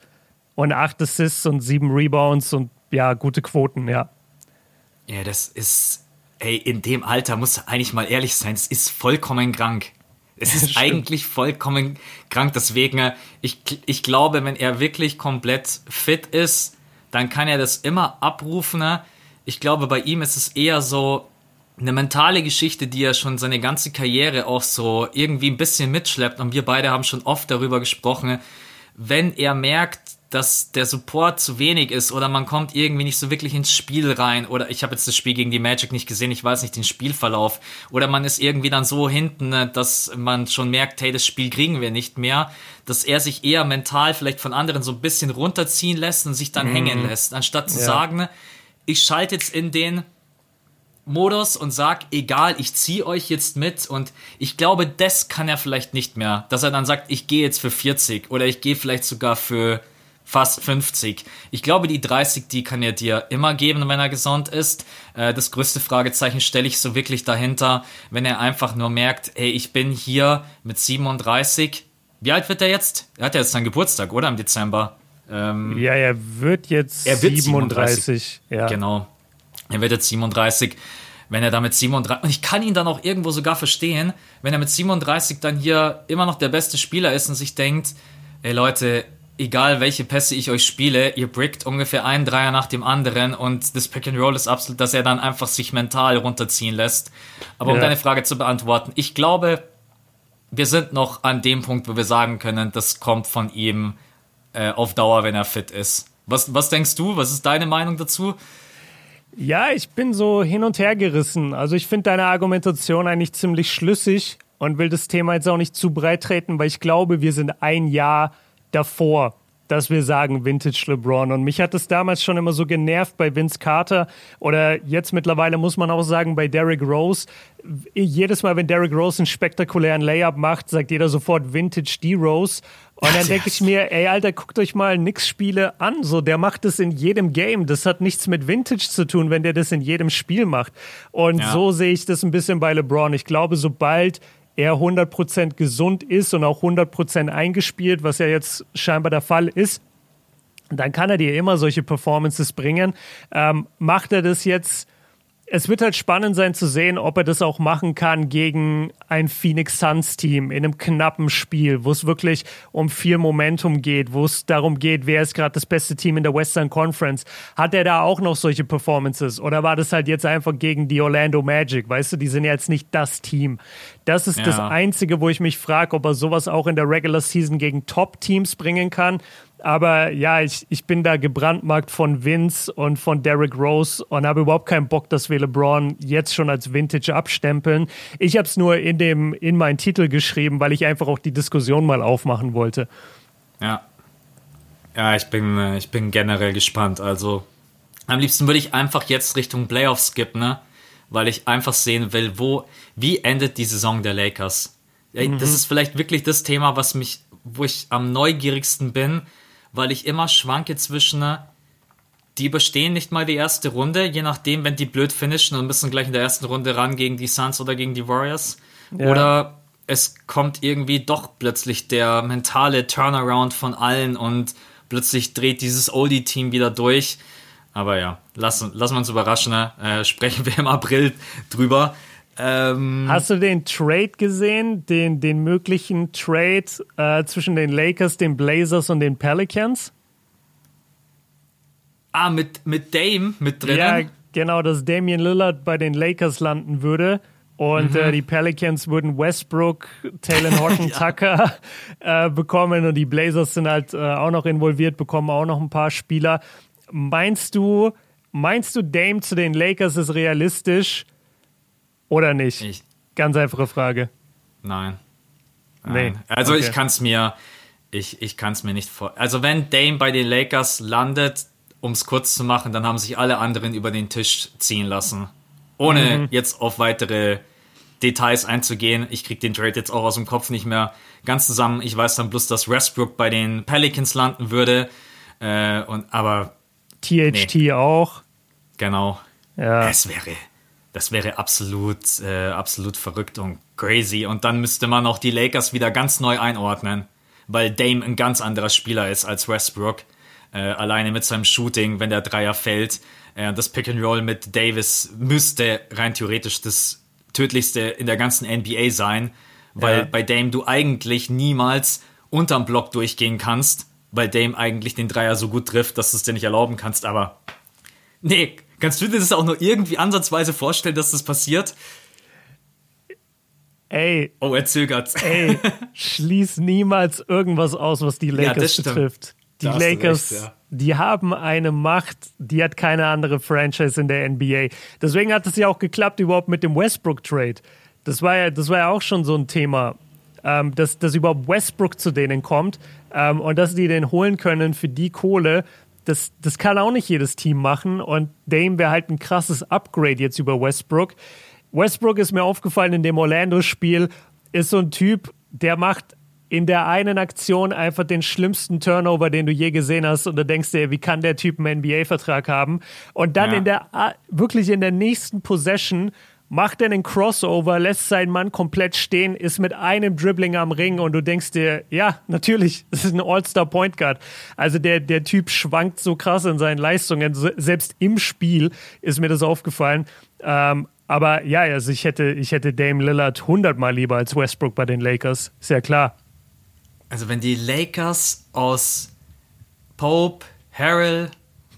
und acht Assists und sieben Rebounds und ja, gute Quoten, ja. Ja, das ist, ey, in dem Alter muss eigentlich mal ehrlich sein, es ist vollkommen krank. Es ist eigentlich vollkommen krank. Deswegen, ich, ich glaube, wenn er wirklich komplett fit ist, dann kann er das immer abrufen. Ich glaube, bei ihm ist es eher so eine mentale Geschichte, die er schon seine ganze Karriere auch so irgendwie ein bisschen mitschleppt. Und wir beide haben schon oft darüber gesprochen, wenn er merkt, dass der Support zu wenig ist oder man kommt irgendwie nicht so wirklich ins Spiel rein oder ich habe jetzt das Spiel gegen die Magic nicht gesehen, ich weiß nicht den Spielverlauf oder man ist irgendwie dann so hinten, ne, dass man schon merkt, hey, das Spiel kriegen wir nicht mehr, dass er sich eher mental vielleicht von anderen so ein bisschen runterziehen lässt und sich dann mhm. hängen lässt, anstatt zu ja. sagen, ich schalte jetzt in den Modus und sag, egal, ich ziehe euch jetzt mit und ich glaube, das kann er vielleicht nicht mehr, dass er dann sagt, ich gehe jetzt für 40 oder ich gehe vielleicht sogar für fast 50. Ich glaube, die 30, die kann er dir immer geben, wenn er gesund ist. Äh, das größte Fragezeichen stelle ich so wirklich dahinter, wenn er einfach nur merkt, ey, ich bin hier mit 37. Wie alt wird er jetzt? Er hat ja jetzt seinen Geburtstag, oder? Im Dezember. Ähm, ja, er wird jetzt er wird 37. 37. Ja. Genau. Er wird jetzt 37 wenn er da mit 37, und ich kann ihn dann auch irgendwo sogar verstehen, wenn er mit 37 dann hier immer noch der beste Spieler ist und sich denkt, ey Leute, egal welche Pässe ich euch spiele, ihr brickt ungefähr einen Dreier nach dem anderen und das Pick and Roll ist absolut, dass er dann einfach sich mental runterziehen lässt. Aber um deine Frage zu beantworten, ich glaube, wir sind noch an dem Punkt, wo wir sagen können, das kommt von ihm äh, auf Dauer, wenn er fit ist. Was, was denkst du? Was ist deine Meinung dazu? Ja, ich bin so hin und her gerissen. Also ich finde deine Argumentation eigentlich ziemlich schlüssig und will das Thema jetzt auch nicht zu breit treten, weil ich glaube, wir sind ein Jahr davor dass wir sagen Vintage LeBron. Und mich hat es damals schon immer so genervt bei Vince Carter oder jetzt mittlerweile muss man auch sagen bei Derrick Rose. Jedes Mal, wenn Derrick Rose einen spektakulären Layup macht, sagt jeder sofort Vintage D-Rose. Und dann denke ich mir, ey, Alter, guckt euch mal Nix-Spiele an. So, der macht das in jedem Game. Das hat nichts mit Vintage zu tun, wenn der das in jedem Spiel macht. Und ja. so sehe ich das ein bisschen bei LeBron. Ich glaube, sobald er 100% gesund ist und auch 100% eingespielt, was ja jetzt scheinbar der Fall ist, dann kann er dir immer solche Performances bringen. Ähm, macht er das jetzt es wird halt spannend sein zu sehen, ob er das auch machen kann gegen ein Phoenix Suns Team in einem knappen Spiel, wo es wirklich um viel Momentum geht, wo es darum geht, wer ist gerade das beste Team in der Western Conference. Hat er da auch noch solche Performances oder war das halt jetzt einfach gegen die Orlando Magic? Weißt du, die sind ja jetzt nicht das Team. Das ist ja. das Einzige, wo ich mich frage, ob er sowas auch in der Regular Season gegen Top-Teams bringen kann. Aber ja, ich, ich bin da gebrandmarkt von Vince und von Derrick Rose und habe überhaupt keinen Bock, dass wir LeBron jetzt schon als Vintage abstempeln. Ich habe es nur in, dem, in meinen Titel geschrieben, weil ich einfach auch die Diskussion mal aufmachen wollte. Ja. Ja, ich bin, äh, ich bin generell gespannt. Also, am liebsten würde ich einfach jetzt Richtung Playoffs skippen, ne? Weil ich einfach sehen will, wo, wie endet die Saison der Lakers? Mhm. Das ist vielleicht wirklich das Thema, was mich, wo ich am neugierigsten bin weil ich immer schwanke zwischen, äh, die überstehen nicht mal die erste Runde, je nachdem, wenn die blöd finishen und müssen gleich in der ersten Runde ran gegen die Suns oder gegen die Warriors. Ja. Oder es kommt irgendwie doch plötzlich der mentale Turnaround von allen und plötzlich dreht dieses Oldie-Team wieder durch. Aber ja, lassen, lassen wir uns überraschen. Äh, sprechen wir im April drüber. Ähm, Hast du den Trade gesehen, den, den möglichen Trade äh, zwischen den Lakers, den Blazers und den Pelicans? Ah, mit, mit Dame mit drin? Ja, genau, dass Damian Lillard bei den Lakers landen würde. Und mhm. äh, die Pelicans würden Westbrook, Taylor Horton ja. Tucker äh, bekommen und die Blazers sind halt äh, auch noch involviert, bekommen auch noch ein paar Spieler. Meinst du, meinst du, Dame zu den Lakers ist realistisch? Oder nicht? Ich, Ganz einfache Frage. Nein. Nein. Nee. Also okay. ich kann es mir, ich, ich kann es mir nicht vor. Also wenn Dame bei den Lakers landet, um es kurz zu machen, dann haben sich alle anderen über den Tisch ziehen lassen. Ohne mhm. jetzt auf weitere Details einzugehen. Ich krieg den Trade jetzt auch aus dem Kopf nicht mehr ganz zusammen. Ich weiß dann bloß, dass Westbrook bei den Pelicans landen würde. Äh, und aber THT nee. auch. Genau. Ja. Es wäre das wäre absolut, äh, absolut verrückt und crazy. Und dann müsste man auch die Lakers wieder ganz neu einordnen, weil Dame ein ganz anderer Spieler ist als Westbrook. Äh, alleine mit seinem Shooting, wenn der Dreier fällt. Äh, das Pick and Roll mit Davis müsste rein theoretisch das tödlichste in der ganzen NBA sein, weil ja. bei Dame du eigentlich niemals unterm Block durchgehen kannst, weil Dame eigentlich den Dreier so gut trifft, dass du es dir nicht erlauben kannst. Aber nee, Kannst du dir das auch nur irgendwie ansatzweise vorstellen, dass das passiert? Ey. Oh, er zögert. Ey, schließ niemals irgendwas aus, was die Lakers ja, betrifft. Die Lakers, recht, ja. die haben eine Macht, die hat keine andere Franchise in der NBA. Deswegen hat es ja auch geklappt überhaupt mit dem Westbrook-Trade. Das war ja, das war ja auch schon so ein Thema, ähm, dass, dass überhaupt Westbrook zu denen kommt ähm, und dass die den holen können für die Kohle, das, das kann auch nicht jedes Team machen. Und Dame wäre halt ein krasses Upgrade jetzt über Westbrook. Westbrook ist mir aufgefallen in dem Orlando-Spiel, ist so ein Typ, der macht in der einen Aktion einfach den schlimmsten Turnover, den du je gesehen hast. Und du denkst dir, wie kann der Typ einen NBA-Vertrag haben? Und dann ja. in der, wirklich in der nächsten Possession macht er einen Crossover, lässt seinen Mann komplett stehen, ist mit einem Dribbling am Ring und du denkst dir, ja, natürlich, das ist ein All-Star Point Guard. Also der, der Typ schwankt so krass in seinen Leistungen. Selbst im Spiel ist mir das aufgefallen. Ähm, aber ja, also ich hätte, ich hätte Dame Lillard hundertmal lieber als Westbrook bei den Lakers. Ist ja klar. Also wenn die Lakers aus Pope, Harrell,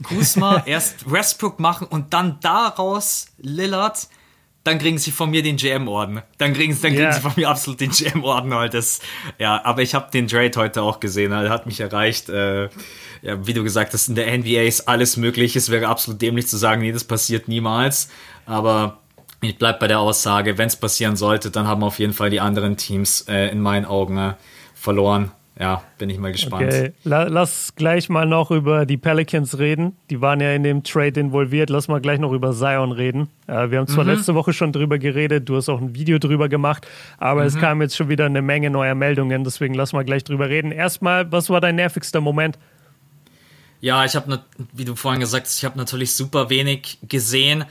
Kuzma erst Westbrook machen und dann daraus Lillard, dann kriegen sie von mir den GM-Orden. Dann kriegen, dann kriegen yeah. sie von mir absolut den GM-Orden halt. Das, ja, aber ich habe den Trade heute auch gesehen. Er hat mich erreicht. Äh, ja, wie du gesagt hast, in der NBA ist alles möglich. Es wäre absolut dämlich zu sagen, nee, das passiert niemals. Aber ich bleib bei der Aussage, wenn es passieren sollte, dann haben auf jeden Fall die anderen Teams äh, in meinen Augen äh, verloren ja, bin ich mal gespannt. Okay, lass gleich mal noch über die Pelicans reden. Die waren ja in dem Trade involviert. Lass mal gleich noch über Zion reden. Äh, wir haben zwar mhm. letzte Woche schon drüber geredet, du hast auch ein Video drüber gemacht, aber mhm. es kam jetzt schon wieder eine Menge neuer Meldungen, deswegen lass mal gleich drüber reden. Erstmal, was war dein nervigster Moment? Ja, ich habe, wie du vorhin gesagt hast, ich habe natürlich super wenig gesehen.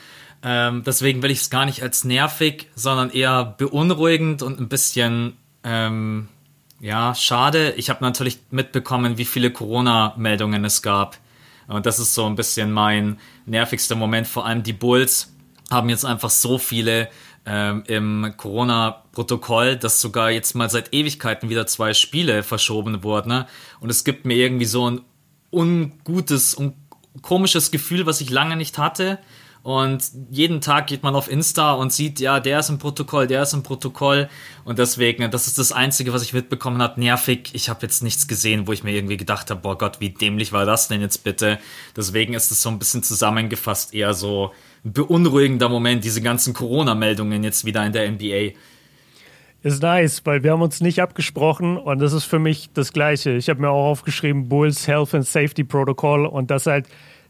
Ähm, deswegen will ich es gar nicht als nervig, sondern eher beunruhigend und ein bisschen ähm, ja, schade. Ich habe natürlich mitbekommen, wie viele Corona-Meldungen es gab. Und das ist so ein bisschen mein nervigster Moment. Vor allem die Bulls haben jetzt einfach so viele ähm, im Corona-Protokoll, dass sogar jetzt mal seit Ewigkeiten wieder zwei Spiele verschoben wurden. Ne? Und es gibt mir irgendwie so ein ungutes und komisches Gefühl, was ich lange nicht hatte. Und jeden Tag geht man auf Insta und sieht, ja, der ist im Protokoll, der ist im Protokoll. Und deswegen, das ist das Einzige, was ich mitbekommen habe, nervig. Ich habe jetzt nichts gesehen, wo ich mir irgendwie gedacht habe, boah Gott, wie dämlich war das denn jetzt bitte? Deswegen ist es so ein bisschen zusammengefasst eher so ein beunruhigender Moment, diese ganzen Corona-Meldungen jetzt wieder in der NBA. Ist nice, weil wir haben uns nicht abgesprochen und das ist für mich das Gleiche. Ich habe mir auch aufgeschrieben, Bulls Health and Safety Protocol und das halt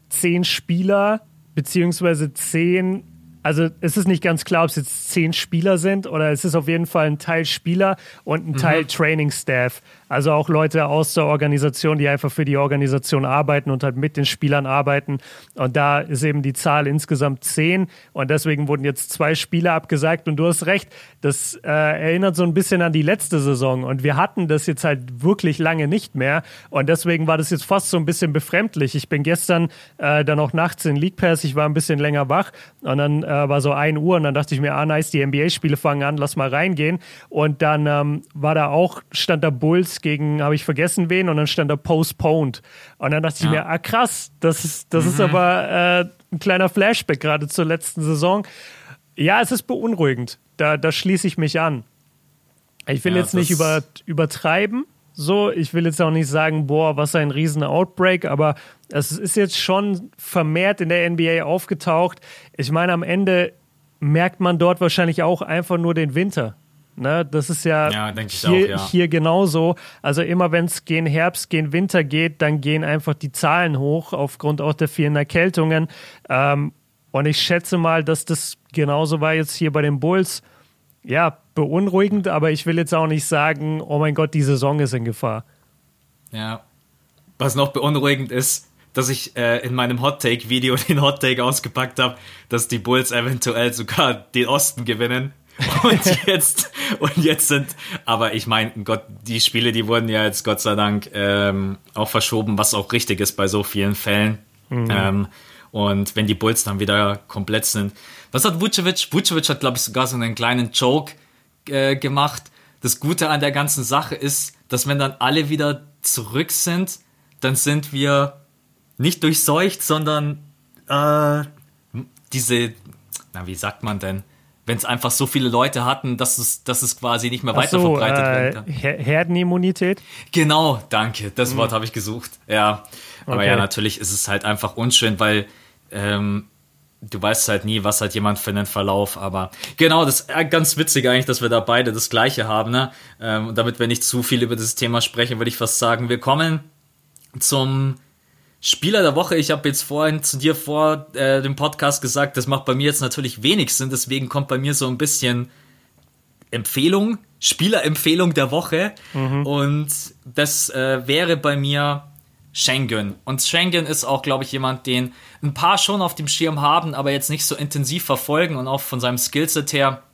zehn Spieler beziehungsweise zehn also es ist nicht ganz klar, ob es jetzt zehn Spieler sind oder es ist auf jeden Fall ein Teil Spieler und ein Teil mhm. Training Staff. Also auch Leute aus der Organisation, die einfach für die Organisation arbeiten und halt mit den Spielern arbeiten. Und da ist eben die Zahl insgesamt zehn. Und deswegen wurden jetzt zwei Spieler abgesagt. Und du hast recht, das äh, erinnert so ein bisschen an die letzte Saison. Und wir hatten das jetzt halt wirklich lange nicht mehr. Und deswegen war das jetzt fast so ein bisschen befremdlich. Ich bin gestern äh, dann auch nachts in League Pass, ich war ein bisschen länger wach. Und dann äh, war so ein Uhr und dann dachte ich mir, ah nice, die NBA-Spiele fangen an, lass mal reingehen. Und dann ähm, war da auch, stand da Bulls gegen, habe ich vergessen wen, und dann stand da Postponed. Und dann dachte ja. ich mir, ah krass, das ist, das mhm. ist aber äh, ein kleiner Flashback gerade zur letzten Saison. Ja, es ist beunruhigend. Da, da schließe ich mich an. Ich will ja, jetzt nicht über, übertreiben, so. Ich will jetzt auch nicht sagen, boah, was ein riesen Outbreak, aber es ist jetzt schon vermehrt in der NBA aufgetaucht. Ich meine, am Ende merkt man dort wahrscheinlich auch einfach nur den Winter. Ne, das ist ja, ja hier, auch, ja. hier genauso. Also immer wenn es gegen Herbst, gegen Winter geht, dann gehen einfach die Zahlen hoch aufgrund auch der vielen Erkältungen. Ähm, und ich schätze mal, dass das genauso war jetzt hier bei den Bulls. Ja, beunruhigend, aber ich will jetzt auch nicht sagen, oh mein Gott, die Saison ist in Gefahr. Ja. Was noch beunruhigend ist, dass ich äh, in meinem Hot Take Video den Hot Take ausgepackt habe, dass die Bulls eventuell sogar den Osten gewinnen und jetzt, und jetzt sind, aber ich meine, Gott, die Spiele, die wurden ja jetzt Gott sei Dank ähm, auch verschoben, was auch richtig ist bei so vielen Fällen. Mhm. Ähm, und wenn die Bulls dann wieder komplett sind. Was hat Vucevic? Vucevic hat, glaube ich, sogar so einen kleinen Joke äh, gemacht. Das Gute an der ganzen Sache ist, dass wenn dann alle wieder zurück sind, dann sind wir nicht durchseucht, sondern äh, diese, na, wie sagt man denn? Wenn es einfach so viele Leute hatten, dass es, dass es quasi nicht mehr weiter so, verbreitet äh, werden kann. Herdenimmunität? Genau, danke. Das mhm. Wort habe ich gesucht. Ja. Aber okay. ja, natürlich ist es halt einfach unschön, weil ähm, du weißt halt nie, was hat jemand für einen Verlauf. Aber genau, das ist äh, ganz witzig eigentlich, dass wir da beide das Gleiche haben. Ne? Ähm, damit wir nicht zu viel über dieses Thema sprechen, würde ich fast sagen, wir kommen zum Spieler der Woche, ich habe jetzt vorhin zu dir vor äh, dem Podcast gesagt, das macht bei mir jetzt natürlich wenig Sinn, deswegen kommt bei mir so ein bisschen Empfehlung, Spielerempfehlung der Woche mhm. und das äh, wäre bei mir Schengen. Und Schengen ist auch, glaube ich, jemand, den ein paar schon auf dem Schirm haben, aber jetzt nicht so intensiv verfolgen und auch von seinem Skillset her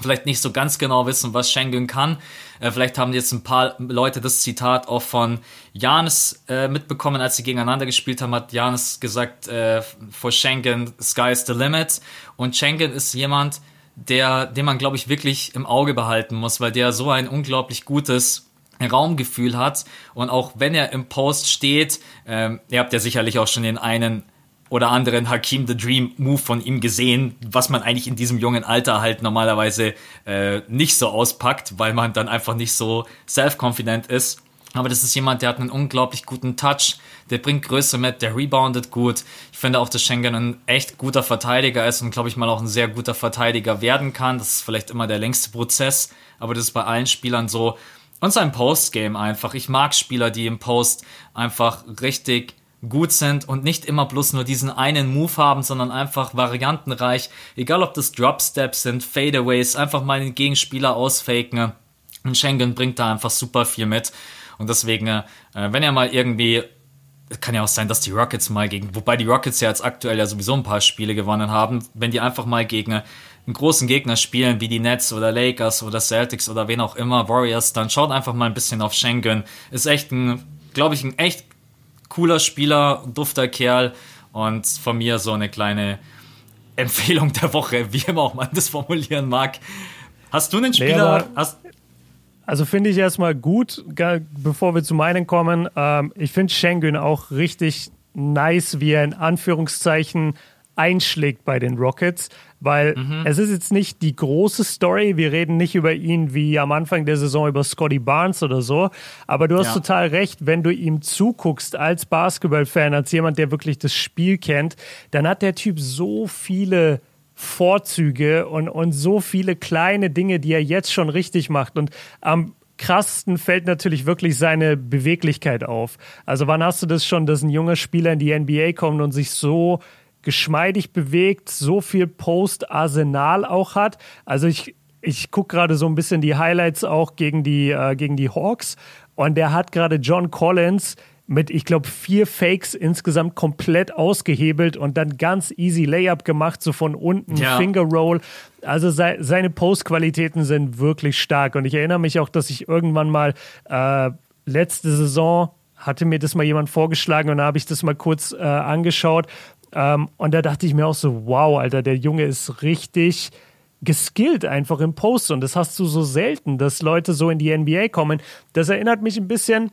vielleicht nicht so ganz genau wissen, was Schengen kann. Äh, vielleicht haben jetzt ein paar Leute das Zitat auch von Janis äh, mitbekommen, als sie gegeneinander gespielt haben, hat Janis gesagt, äh, for Schengen, sky is the limit. Und Schengen ist jemand, der, den man, glaube ich, wirklich im Auge behalten muss, weil der so ein unglaublich gutes Raumgefühl hat und auch wenn er im Post steht, ähm, ihr habt ja sicherlich auch schon den einen oder anderen Hakim the Dream Move von ihm gesehen, was man eigentlich in diesem jungen Alter halt normalerweise äh, nicht so auspackt, weil man dann einfach nicht so self-confident ist. Aber das ist jemand, der hat einen unglaublich guten Touch, der bringt Größe mit, der reboundet gut. Ich finde auch, dass Schengen ein echt guter Verteidiger ist und glaube ich mal auch ein sehr guter Verteidiger werden kann. Das ist vielleicht immer der längste Prozess, aber das ist bei allen Spielern so. Und sein Postgame einfach. Ich mag Spieler, die im Post einfach richtig gut sind und nicht immer bloß nur diesen einen Move haben, sondern einfach variantenreich. Egal ob das Dropsteps sind, Fadeaways, einfach mal den Gegenspieler ausfaken. Und Schengen bringt da einfach super viel mit. Und deswegen, äh, wenn er mal irgendwie, kann ja auch sein, dass die Rockets mal gegen, wobei die Rockets ja jetzt aktuell ja sowieso ein paar Spiele gewonnen haben, wenn die einfach mal gegen einen großen Gegner spielen, wie die Nets oder Lakers oder Celtics oder wen auch immer, Warriors, dann schaut einfach mal ein bisschen auf Schengen. Ist echt ein, glaube ich, ein echt cooler Spieler, dufter Kerl und von mir so eine kleine Empfehlung der Woche, wie immer auch man das formulieren mag. Hast du einen Spieler? Nee, also finde ich erstmal gut, bevor wir zu meinen kommen. Ähm, ich finde Schengen auch richtig nice, wie er in Anführungszeichen einschlägt bei den Rockets, weil mhm. es ist jetzt nicht die große Story. Wir reden nicht über ihn wie am Anfang der Saison über Scotty Barnes oder so. Aber du hast ja. total recht, wenn du ihm zuguckst als Basketballfan, als jemand, der wirklich das Spiel kennt, dann hat der Typ so viele Vorzüge und, und so viele kleine Dinge, die er jetzt schon richtig macht. Und am krassesten fällt natürlich wirklich seine Beweglichkeit auf. Also wann hast du das schon, dass ein junger Spieler in die NBA kommt und sich so geschmeidig bewegt, so viel Post-Arsenal auch hat. Also ich, ich gucke gerade so ein bisschen die Highlights auch gegen die, äh, gegen die Hawks und der hat gerade John Collins mit, ich glaube, vier Fakes insgesamt komplett ausgehebelt und dann ganz easy Layup gemacht, so von unten, ja. Finger Roll. Also se seine Post-Qualitäten sind wirklich stark und ich erinnere mich auch, dass ich irgendwann mal äh, letzte Saison hatte mir das mal jemand vorgeschlagen und da habe ich das mal kurz äh, angeschaut ähm, und da dachte ich mir auch so, wow, Alter, der Junge ist richtig geskillt einfach im Post und das hast du so selten, dass Leute so in die NBA kommen. Das erinnert mich ein bisschen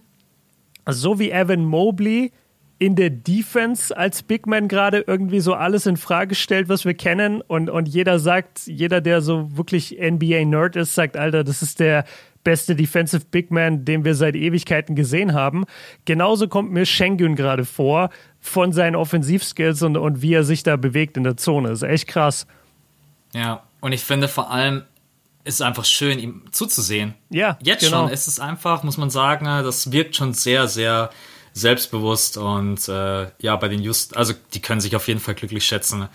so wie Evan Mobley in der Defense als Big Man gerade irgendwie so alles in Frage stellt, was wir kennen und, und jeder sagt, jeder, der so wirklich NBA-Nerd ist, sagt, Alter, das ist der beste Defensive Big Man, den wir seit Ewigkeiten gesehen haben. Genauso kommt mir Schengen gerade vor von seinen Offensivskills und, und wie er sich da bewegt in der Zone. Ist echt krass. Ja, und ich finde vor allem, ist einfach schön, ihm zuzusehen. Ja, jetzt genau. schon ist es einfach, muss man sagen, das wirkt schon sehr, sehr selbstbewusst und äh, ja, bei den Just, also die können sich auf jeden Fall glücklich schätzen,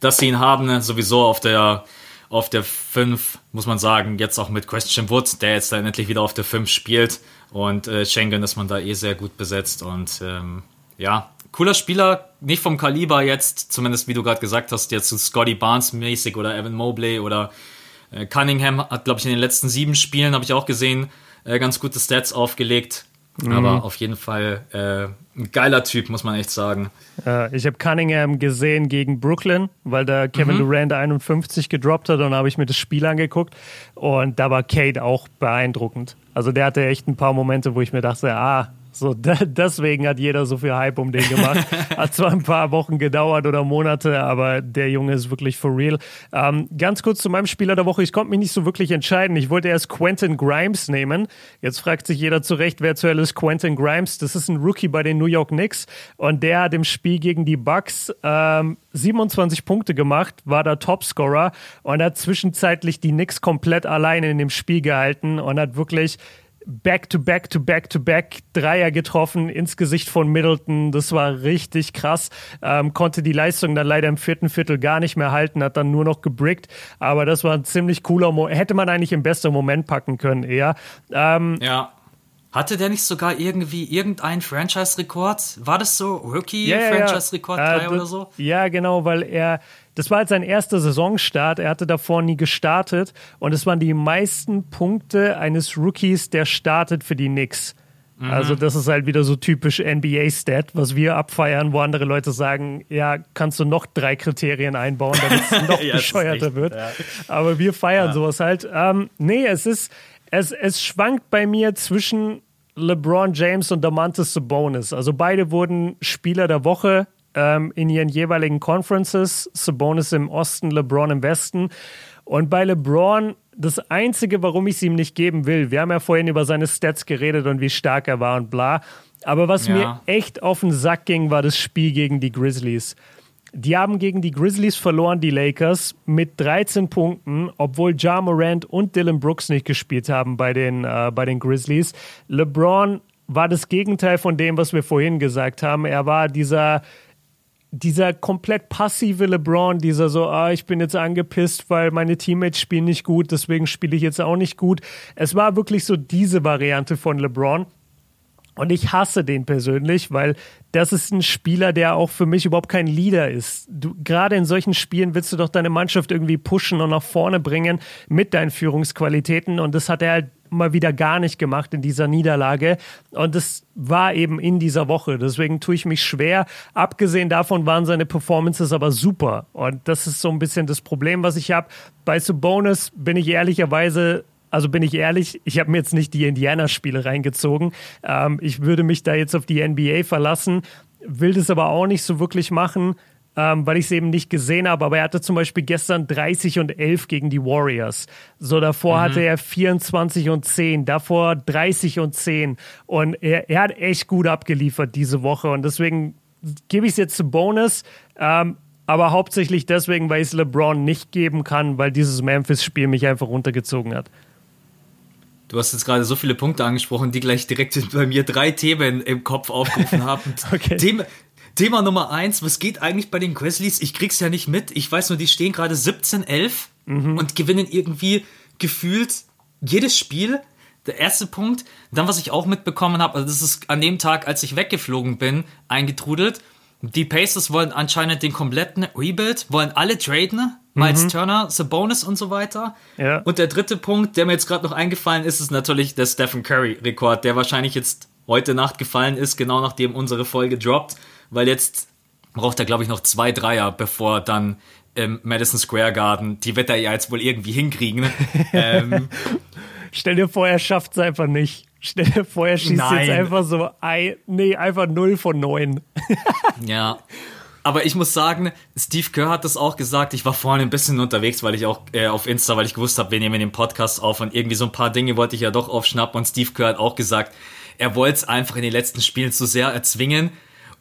dass sie ihn haben, sowieso auf der auf der 5, muss man sagen, jetzt auch mit Christian Wood, der jetzt dann endlich wieder auf der 5 spielt und äh, Schengen ist man da eh sehr gut besetzt und ähm, ja, cooler Spieler, nicht vom Kaliber jetzt, zumindest wie du gerade gesagt hast, jetzt so Scotty Barnes mäßig oder Evan Mobley oder äh, Cunningham hat, glaube ich, in den letzten sieben Spielen, habe ich auch gesehen, äh, ganz gute Stats aufgelegt. Mhm. Aber auf jeden Fall äh, ein geiler Typ, muss man echt sagen. Äh, ich habe Cunningham gesehen gegen Brooklyn, weil da Kevin mhm. Durant 51 gedroppt hat und habe ich mir das Spiel angeguckt. Und da war Kate auch beeindruckend. Also der hatte echt ein paar Momente, wo ich mir dachte, ah, so, deswegen hat jeder so viel Hype um den gemacht. Hat zwar ein paar Wochen gedauert oder Monate, aber der Junge ist wirklich for real. Ähm, ganz kurz zu meinem Spieler der Woche. Ich konnte mich nicht so wirklich entscheiden. Ich wollte erst Quentin Grimes nehmen. Jetzt fragt sich jeder zurecht, wer zu ist Quentin Grimes. Das ist ein Rookie bei den New York Knicks und der hat im Spiel gegen die Bucks ähm, 27 Punkte gemacht, war der Topscorer und hat zwischenzeitlich die Knicks komplett alleine in dem Spiel gehalten und hat wirklich back to back to back to back Dreier getroffen ins Gesicht von Middleton. Das war richtig krass. Ähm, konnte die Leistung dann leider im vierten Viertel gar nicht mehr halten, hat dann nur noch gebrickt. Aber das war ein ziemlich cooler Moment. Hätte man eigentlich im besten Moment packen können, eher. Ähm, ja. Hatte der nicht sogar irgendwie irgendeinen Franchise-Rekord? War das so? Rookie-Franchise-Rekord ja, ja. äh, oder so? Ja, genau, weil er das war jetzt sein erster Saisonstart. Er hatte davor nie gestartet. Und es waren die meisten Punkte eines Rookies, der startet für die Knicks. Mhm. Also, das ist halt wieder so typisch NBA-Stat, was wir abfeiern, wo andere Leute sagen: Ja, kannst du noch drei Kriterien einbauen, damit es noch ja, bescheuerter echt, wird. Ja. Aber wir feiern ja. sowas halt. Ähm, nee, es ist, es, es schwankt bei mir zwischen LeBron James und Damantis Sabonis. Also, beide wurden Spieler der Woche ähm, in ihren jeweiligen Conferences. Sabonis im Osten, LeBron im Westen. Und bei LeBron, das Einzige, warum ich es ihm nicht geben will, wir haben ja vorhin über seine Stats geredet und wie stark er war und bla. Aber was ja. mir echt auf den Sack ging, war das Spiel gegen die Grizzlies. Die haben gegen die Grizzlies verloren, die Lakers, mit 13 Punkten, obwohl Ja Morant und Dylan Brooks nicht gespielt haben bei den, äh, bei den Grizzlies. LeBron war das Gegenteil von dem, was wir vorhin gesagt haben. Er war dieser, dieser komplett passive LeBron, dieser so, ah, ich bin jetzt angepisst, weil meine Teammates spielen nicht gut, deswegen spiele ich jetzt auch nicht gut. Es war wirklich so diese Variante von LeBron. Und ich hasse den persönlich, weil das ist ein Spieler, der auch für mich überhaupt kein Leader ist. Du, gerade in solchen Spielen willst du doch deine Mannschaft irgendwie pushen und nach vorne bringen mit deinen Führungsqualitäten. Und das hat er halt mal wieder gar nicht gemacht in dieser Niederlage. Und das war eben in dieser Woche. Deswegen tue ich mich schwer. Abgesehen davon waren seine Performances aber super. Und das ist so ein bisschen das Problem, was ich habe. Bei Bonus bin ich ehrlicherweise also bin ich ehrlich, ich habe mir jetzt nicht die Indiana-Spiele reingezogen. Ähm, ich würde mich da jetzt auf die NBA verlassen, will das aber auch nicht so wirklich machen. Ähm, weil ich es eben nicht gesehen habe. Aber er hatte zum Beispiel gestern 30 und 11 gegen die Warriors. So davor mhm. hatte er 24 und 10, davor 30 und 10. Und er, er hat echt gut abgeliefert diese Woche. Und deswegen gebe ich es jetzt zu Bonus. Ähm, aber hauptsächlich deswegen, weil ich es LeBron nicht geben kann, weil dieses Memphis-Spiel mich einfach runtergezogen hat. Du hast jetzt gerade so viele Punkte angesprochen, die gleich direkt bei mir drei Themen im Kopf aufgerufen haben. okay. Thema, Thema Nummer eins, was geht eigentlich bei den Grizzlies? Ich krieg's ja nicht mit. Ich weiß nur, die stehen gerade 17-11 mhm. und gewinnen irgendwie gefühlt jedes Spiel. Der erste Punkt. Dann, was ich auch mitbekommen habe, also das ist an dem Tag, als ich weggeflogen bin, eingetrudelt. Die Pacers wollen anscheinend den kompletten Rebuild, wollen alle traden. Miles mhm. Turner, Sabonis und so weiter. Ja. Und der dritte Punkt, der mir jetzt gerade noch eingefallen ist, ist natürlich der Stephen Curry-Rekord, der wahrscheinlich jetzt heute Nacht gefallen ist, genau nachdem unsere Folge droppt, weil jetzt braucht er, glaube ich, noch zwei Dreier, bevor dann im Madison Square Garden, die wird er ja jetzt wohl irgendwie hinkriegen. ähm, Stell dir vor, er schafft es einfach nicht. Stell dir vor, er schießt Nein. jetzt einfach so, ein, nee, einfach 0 von 9. ja. Aber ich muss sagen, Steve Kerr hat das auch gesagt. Ich war vorhin ein bisschen unterwegs, weil ich auch äh, auf Insta, weil ich gewusst habe, wir nehmen den Podcast auf und irgendwie so ein paar Dinge wollte ich ja doch aufschnappen. Und Steve Kerr hat auch gesagt, er wollte es einfach in den letzten Spielen zu sehr erzwingen.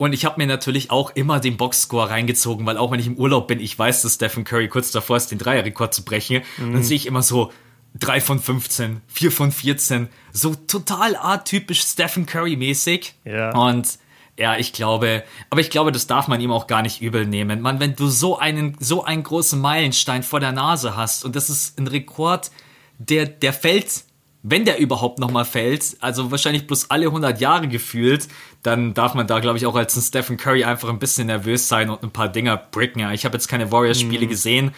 Und ich habe mir natürlich auch immer den Boxscore reingezogen, weil auch wenn ich im Urlaub bin, ich weiß, dass Stephen Curry kurz davor ist, den Dreierrekord zu brechen. Mhm. Dann sehe ich immer so 3 von 15, 4 von 14, so total atypisch Stephen Curry mäßig. Ja. Und ja, ich glaube, aber ich glaube, das darf man ihm auch gar nicht übel nehmen. Man, wenn du so einen, so einen großen Meilenstein vor der Nase hast und das ist ein Rekord, der, der fällt, wenn der überhaupt nochmal fällt, also wahrscheinlich bloß alle 100 Jahre gefühlt, dann darf man da, glaube ich, auch als ein Stephen Curry einfach ein bisschen nervös sein und ein paar Dinger bricken. Ich habe jetzt keine Warriors-Spiele mhm. gesehen.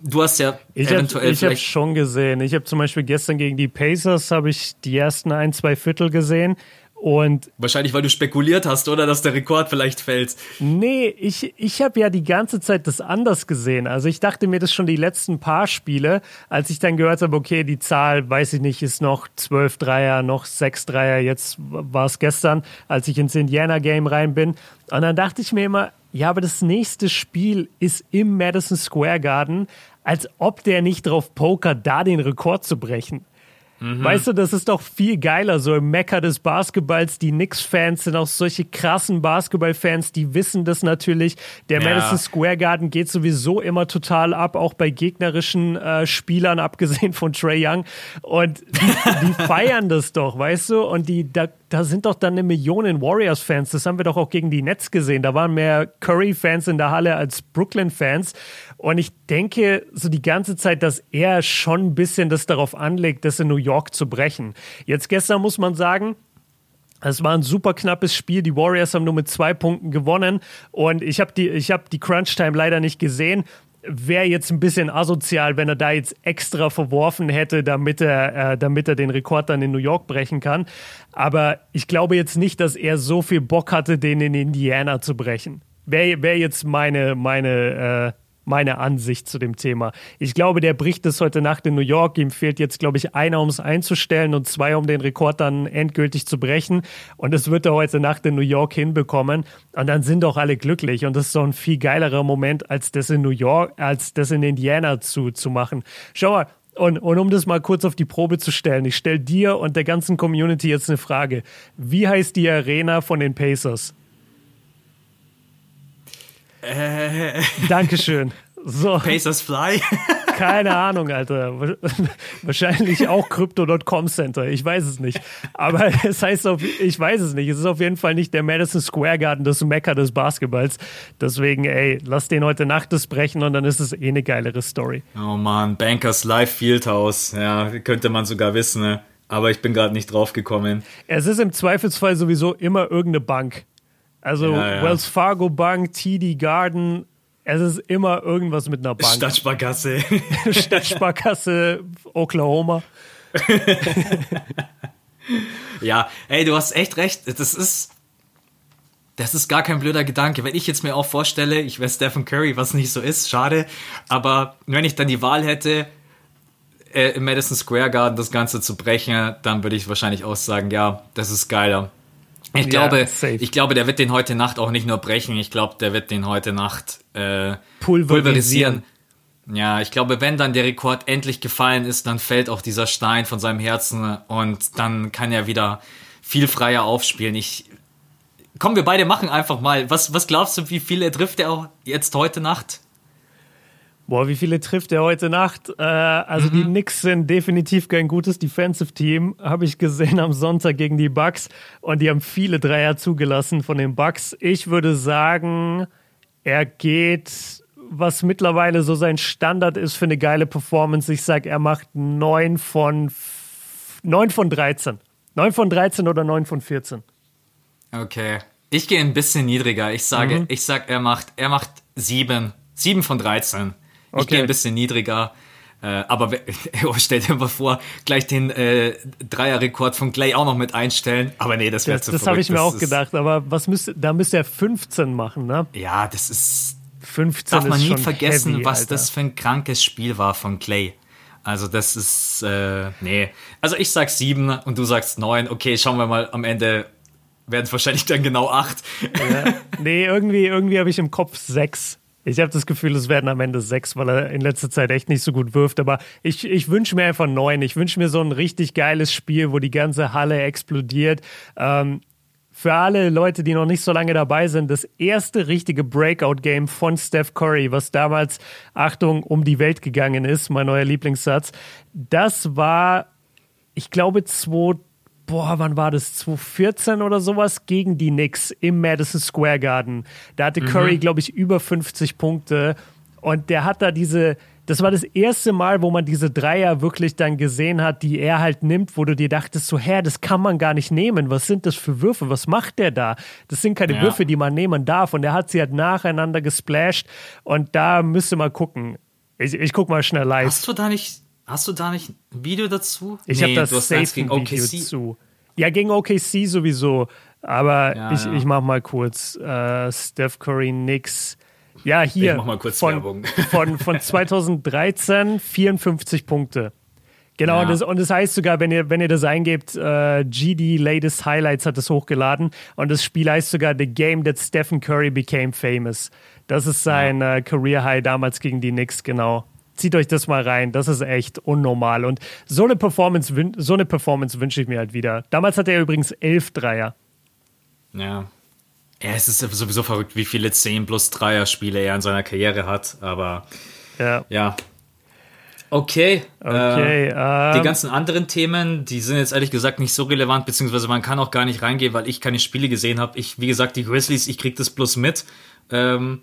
Du hast ja ich eventuell hab, Ich habe schon gesehen. Ich habe zum Beispiel gestern gegen die Pacers habe ich die ersten ein, zwei Viertel gesehen. Und Wahrscheinlich, weil du spekuliert hast, oder dass der Rekord vielleicht fällt. Nee, ich, ich habe ja die ganze Zeit das anders gesehen. Also ich dachte mir das schon die letzten paar Spiele, als ich dann gehört habe, okay, die Zahl, weiß ich nicht, ist noch 12 Dreier, noch 6 Dreier, jetzt war es gestern, als ich ins Indiana-Game rein bin. Und dann dachte ich mir immer, ja, aber das nächste Spiel ist im Madison Square Garden, als ob der nicht drauf pokert, da den Rekord zu brechen. Mhm. Weißt du, das ist doch viel geiler, so im Mecker des Basketballs. Die Knicks-Fans sind auch solche krassen Basketball-Fans, die wissen das natürlich. Der ja. Madison Square Garden geht sowieso immer total ab, auch bei gegnerischen äh, Spielern, abgesehen von Trey Young. Und die, die feiern das doch, weißt du? Und die, da, da sind doch dann eine Million Warriors-Fans. Das haben wir doch auch gegen die Nets gesehen. Da waren mehr Curry-Fans in der Halle als Brooklyn-Fans. Und ich denke so die ganze Zeit, dass er schon ein bisschen das darauf anlegt, das in New York zu brechen. Jetzt gestern muss man sagen, es war ein super knappes Spiel. Die Warriors haben nur mit zwei Punkten gewonnen. Und ich habe die, hab die Crunch-Time leider nicht gesehen wäre jetzt ein bisschen asozial, wenn er da jetzt extra verworfen hätte, damit er, äh, damit er den Rekord dann in New York brechen kann. Aber ich glaube jetzt nicht, dass er so viel Bock hatte, den in Indiana zu brechen. Wäre wär jetzt meine, meine, äh, meine Ansicht zu dem Thema. Ich glaube, der bricht es heute Nacht in New York. Ihm fehlt jetzt, glaube ich, einer, um es einzustellen und zwei, um den Rekord dann endgültig zu brechen. Und das wird er heute Nacht in New York hinbekommen. Und dann sind doch alle glücklich. Und das ist so ein viel geilerer Moment, als das in New York, als das in Indiana zu, zu machen. Schau mal, und, und, um das mal kurz auf die Probe zu stellen, ich stelle dir und der ganzen Community jetzt eine Frage. Wie heißt die Arena von den Pacers? Äh. Dankeschön. So. Pacers Fly? Keine Ahnung, Alter. Wahrscheinlich auch Crypto.com Center. Ich weiß es nicht. Aber es heißt auf, ich weiß es nicht. Es ist auf jeden Fall nicht der Madison Square Garden, das Mecker des Basketballs. Deswegen, ey, lass den heute Nacht das brechen und dann ist es eh eine geilere Story. Oh man, Bankers Live Fieldhouse. Ja, könnte man sogar wissen, ne? Aber ich bin gerade nicht drauf gekommen. Es ist im Zweifelsfall sowieso immer irgendeine Bank. Also ja, ja. Wells Fargo Bank, TD Garden, es ist immer irgendwas mit einer Bank. Stadtsparkasse. Stadtsparkasse Oklahoma. ja, ey, du hast echt recht. Das ist, das ist gar kein blöder Gedanke. Wenn ich jetzt mir auch vorstelle, ich wäre Stephen Curry, was nicht so ist, schade. Aber wenn ich dann die Wahl hätte, äh, im Madison Square Garden das Ganze zu brechen, dann würde ich wahrscheinlich auch sagen, ja, das ist geiler. Ich glaube, ja, ich glaube, der wird den heute Nacht auch nicht nur brechen, ich glaube, der wird den heute Nacht äh, pulverisieren. pulverisieren. Ja, ich glaube, wenn dann der Rekord endlich gefallen ist, dann fällt auch dieser Stein von seinem Herzen und dann kann er wieder viel freier aufspielen. Ich komm, wir beide machen einfach mal. Was, was glaubst du, wie viele trifft er auch jetzt heute Nacht? Boah, wie viele trifft er heute Nacht? Äh, also mhm. die Knicks sind definitiv kein gutes Defensive-Team, habe ich gesehen am Sonntag gegen die Bucks und die haben viele Dreier zugelassen von den Bucks. Ich würde sagen, er geht, was mittlerweile so sein Standard ist für eine geile Performance. Ich sage, er macht 9 von 9 von 13. 9 von 13 oder 9 von 14. Okay. Ich gehe ein bisschen niedriger. Ich sage, mhm. ich sag, er macht, er macht 7. 7 von 13. Okay. Ich gehe ein bisschen niedriger. Äh, aber oh, stell dir mal vor, gleich den äh, Dreierrekord von Clay auch noch mit einstellen. Aber nee, das wäre zu Das habe ich mir das auch gedacht. Aber was müsste, da müsste er 15 machen, ne? Ja, das ist. 15 darf man nie vergessen, heavy, was Alter. das für ein krankes Spiel war von Clay. Also das ist, äh, nee. Also ich sag sieben und du sagst neun. Okay, schauen wir mal am Ende. Werden es wahrscheinlich dann genau acht. Ja. Nee, irgendwie, irgendwie habe ich im Kopf sechs. Ich habe das Gefühl, es werden am Ende sechs, weil er in letzter Zeit echt nicht so gut wirft. Aber ich, ich wünsche mir einfach neun. Ich wünsche mir so ein richtig geiles Spiel, wo die ganze Halle explodiert. Ähm, für alle Leute, die noch nicht so lange dabei sind, das erste richtige Breakout-Game von Steph Curry, was damals, Achtung, um die Welt gegangen ist, mein neuer Lieblingssatz, das war, ich glaube, 2000 boah, wann war das? 2014 oder sowas gegen die Knicks im Madison Square Garden. Da hatte mhm. Curry, glaube ich, über 50 Punkte und der hat da diese, das war das erste Mal, wo man diese Dreier wirklich dann gesehen hat, die er halt nimmt, wo du dir dachtest, so, hä, das kann man gar nicht nehmen. Was sind das für Würfe? Was macht der da? Das sind keine ja. Würfe, die man nehmen darf. Und er hat sie halt nacheinander gesplasht. Und da müsste man gucken. Ich, ich guck mal schnell live. Hast du da nicht Hast du da nicht ein Video dazu? Ich nee, habe das safe gegen OKC. Video zu. Ja, gegen OKC sowieso. Aber ja, ich, ja. ich mach mal kurz äh, Steph Curry Nix. Ja, hier. Ich mach mal kurz von, Werbung. Von, von 2013 54 Punkte. Genau, ja. und, das, und das heißt sogar, wenn ihr, wenn ihr das eingebt, äh, GD Latest Highlights hat das hochgeladen und das Spiel heißt sogar The Game That Stephen Curry Became Famous. Das ist sein ja. äh, Career High damals gegen die Knicks, genau zieht euch das mal rein. Das ist echt unnormal. Und so eine Performance, so eine Performance wünsche ich mir halt wieder. Damals hatte er übrigens elf Dreier. Ja. Ja, es ist sowieso verrückt, wie viele 10 plus Dreier-Spiele er in seiner Karriere hat. Aber ja. ja. Okay. okay äh, ähm, die ganzen anderen Themen, die sind jetzt ehrlich gesagt nicht so relevant, beziehungsweise man kann auch gar nicht reingehen, weil ich keine Spiele gesehen habe. Ich, wie gesagt, die Grizzlies, ich krieg das bloß mit. Ähm,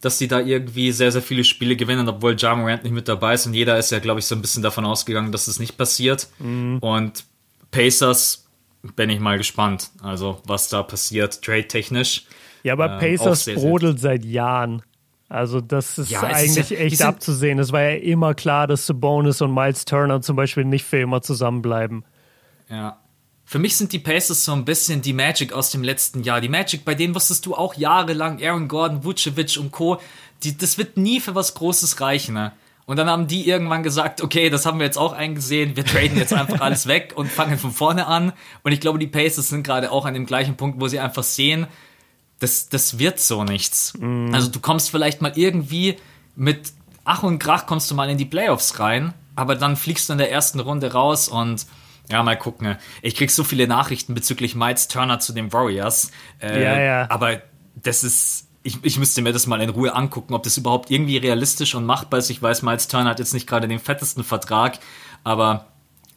dass sie da irgendwie sehr, sehr viele Spiele gewinnen, obwohl Ja Morant nicht mit dabei ist. Und jeder ist ja, glaube ich, so ein bisschen davon ausgegangen, dass es nicht passiert. Mhm. Und Pacers bin ich mal gespannt, also was da passiert, trade-technisch. Ja, aber ähm, Pacers sehr, brodelt seit Jahren. Also das ist ja, eigentlich ist ja, echt abzusehen. Es war ja immer klar, dass Sabonis und Miles Turner zum Beispiel nicht für immer zusammenbleiben. Ja, für mich sind die Pacers so ein bisschen die Magic aus dem letzten Jahr. Die Magic, bei denen wusstest du auch jahrelang, Aaron Gordon, Vucevic und Co., die, das wird nie für was Großes reichen. Ne? Und dann haben die irgendwann gesagt, okay, das haben wir jetzt auch eingesehen, wir traden jetzt einfach alles weg und fangen von vorne an. Und ich glaube, die Pacers sind gerade auch an dem gleichen Punkt, wo sie einfach sehen, das, das wird so nichts. Mm. Also du kommst vielleicht mal irgendwie mit Ach und Krach kommst du mal in die Playoffs rein, aber dann fliegst du in der ersten Runde raus und ja, mal gucken. Ich krieg so viele Nachrichten bezüglich Miles Turner zu den Warriors. Äh, ja, ja. Aber das ist, ich, ich müsste mir das mal in Ruhe angucken, ob das überhaupt irgendwie realistisch und machbar ist. Ich weiß, Miles Turner hat jetzt nicht gerade den fettesten Vertrag, aber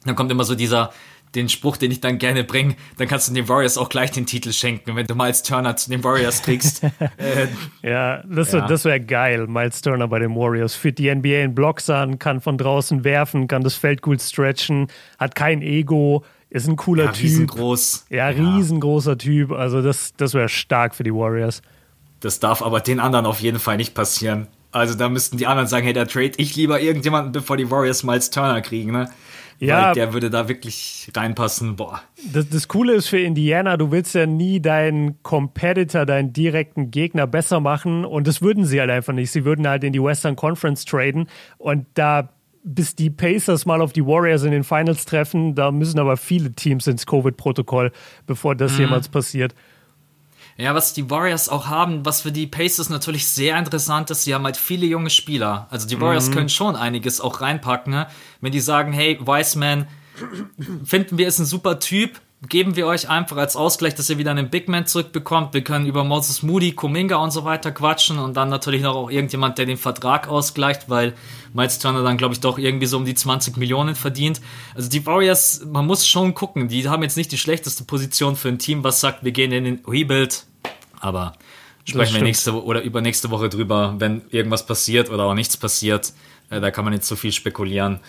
dann kommt immer so dieser, den Spruch, den ich dann gerne bringe, dann kannst du den Warriors auch gleich den Titel schenken, wenn du Miles Turner zu den Warriors kriegst. äh, ja, das, ja. das wäre geil, Miles Turner bei den Warriors. Führt die NBA in Blocks an, kann von draußen werfen, kann das Feld gut stretchen, hat kein Ego, ist ein cooler ja, Typ. Riesengroß. Ja, riesengroßer Typ. Also das, das wäre stark für die Warriors. Das darf aber den anderen auf jeden Fall nicht passieren. Also da müssten die anderen sagen, hey, der trade ich lieber irgendjemanden, bevor die Warriors Miles Turner kriegen, ne? Ja. Der würde da wirklich reinpassen, boah. Das, das Coole ist für Indiana, du willst ja nie deinen Competitor, deinen direkten Gegner besser machen und das würden sie halt einfach nicht. Sie würden halt in die Western Conference traden und da bis die Pacers mal auf die Warriors in den Finals treffen, da müssen aber viele Teams ins Covid-Protokoll, bevor das mhm. jemals passiert. Ja, was die Warriors auch haben, was für die Pacers natürlich sehr interessant ist, sie haben halt viele junge Spieler. Also die Warriors mhm. können schon einiges auch reinpacken, ne? wenn die sagen, hey, Wiseman, finden wir ist ein super Typ, geben wir euch einfach als Ausgleich, dass ihr wieder einen Big Man zurückbekommt. Wir können über Moses Moody, Kuminga und so weiter quatschen und dann natürlich noch auch irgendjemand, der den Vertrag ausgleicht, weil Miles Turner dann, glaube ich, doch irgendwie so um die 20 Millionen verdient. Also die Warriors, man muss schon gucken, die haben jetzt nicht die schlechteste Position für ein Team, was sagt, wir gehen in den Rebuild, aber sprechen wir nächste oder übernächste Woche drüber, wenn irgendwas passiert oder auch nichts passiert. Äh, da kann man nicht so viel spekulieren.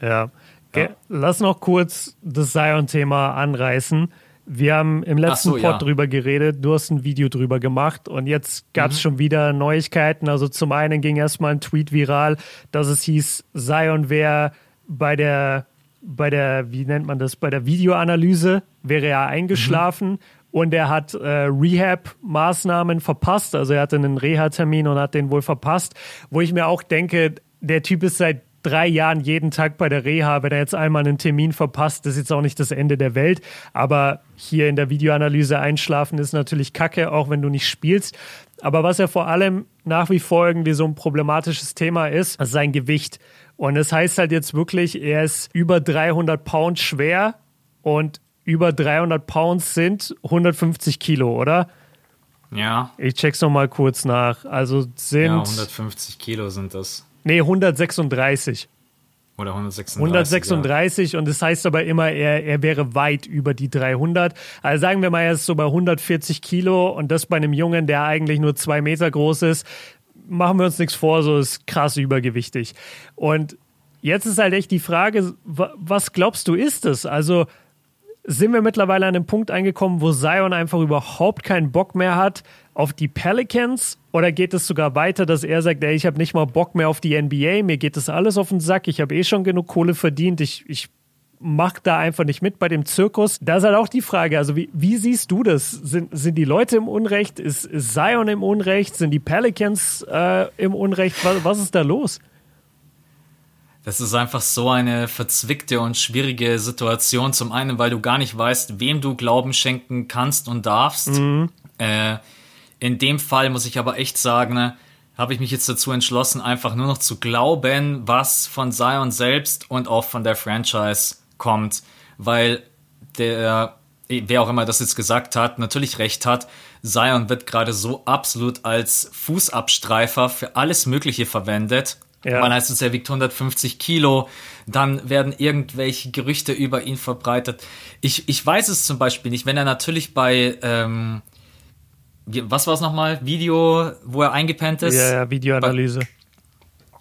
Ja. Ja. Lass noch kurz das Zion-Thema anreißen. Wir haben im letzten so, Pod ja. drüber geredet, du hast ein Video drüber gemacht und jetzt gab es mhm. schon wieder Neuigkeiten. Also zum einen ging erstmal ein Tweet viral, dass es hieß, Zion wäre bei der, bei der, wie nennt man das, bei der Videoanalyse, wäre er eingeschlafen mhm. und er hat äh, Rehab-Maßnahmen verpasst. Also er hatte einen Reha-Termin und hat den wohl verpasst, wo ich mir auch denke, der Typ ist seit drei Jahren jeden Tag bei der Reha, wenn er jetzt einmal einen Termin verpasst, das ist jetzt auch nicht das Ende der Welt. Aber hier in der Videoanalyse einschlafen ist natürlich kacke, auch wenn du nicht spielst. Aber was er vor allem nach wie vor irgendwie so ein problematisches Thema ist, ist sein Gewicht. Und es das heißt halt jetzt wirklich, er ist über 300 Pounds schwer und über 300 Pounds sind 150 Kilo, oder? Ja. Ich check's nochmal kurz nach. Also sind. Ja, 150 Kilo sind das. Nee, 136. Oder 136. 136 ja. und das heißt aber immer, er, er wäre weit über die 300. Also sagen wir mal, er ist so bei 140 Kilo und das bei einem Jungen, der eigentlich nur zwei Meter groß ist. Machen wir uns nichts vor, so ist krass übergewichtig. Und jetzt ist halt echt die Frage, was glaubst du ist es? Also sind wir mittlerweile an einem Punkt angekommen, wo Zion einfach überhaupt keinen Bock mehr hat auf die Pelicans? Oder geht es sogar weiter, dass er sagt, ey, ich habe nicht mal Bock mehr auf die NBA, mir geht das alles auf den Sack, ich habe eh schon genug Kohle verdient, ich, ich mache da einfach nicht mit bei dem Zirkus. Da ist halt auch die Frage, also wie, wie siehst du das? Sind, sind die Leute im Unrecht? Ist, ist Zion im Unrecht? Sind die Pelicans äh, im Unrecht? Was, was ist da los? Das ist einfach so eine verzwickte und schwierige Situation. Zum einen, weil du gar nicht weißt, wem du Glauben schenken kannst und darfst. Mhm. Äh, in dem Fall muss ich aber echt sagen, ne, habe ich mich jetzt dazu entschlossen, einfach nur noch zu glauben, was von Zion selbst und auch von der Franchise kommt. Weil der, wer auch immer das jetzt gesagt hat, natürlich recht hat. Zion wird gerade so absolut als Fußabstreifer für alles Mögliche verwendet ja. Man heißt es, er wiegt 150 Kilo. Dann werden irgendwelche Gerüchte über ihn verbreitet. Ich, ich weiß es zum Beispiel nicht, wenn er natürlich bei, ähm, was war es nochmal? Video, wo er eingepennt ist? Ja, ja Videoanalyse. Bei,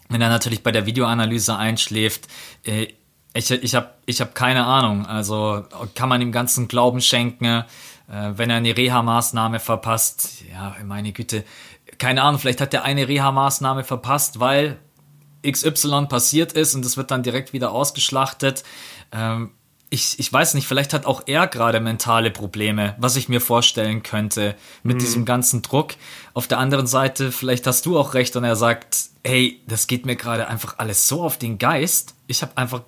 wenn er natürlich bei der Videoanalyse einschläft, äh, ich, ich habe ich hab keine Ahnung. Also kann man dem ganzen Glauben schenken, äh, wenn er eine Reha-Maßnahme verpasst. Ja, meine Güte. Keine Ahnung, vielleicht hat er eine Reha-Maßnahme verpasst, weil XY passiert ist und es wird dann direkt wieder ausgeschlachtet. Ähm, ich, ich weiß nicht, vielleicht hat auch er gerade mentale Probleme, was ich mir vorstellen könnte mit mhm. diesem ganzen Druck. Auf der anderen Seite, vielleicht hast du auch recht und er sagt, hey, das geht mir gerade einfach alles so auf den Geist. Ich habe einfach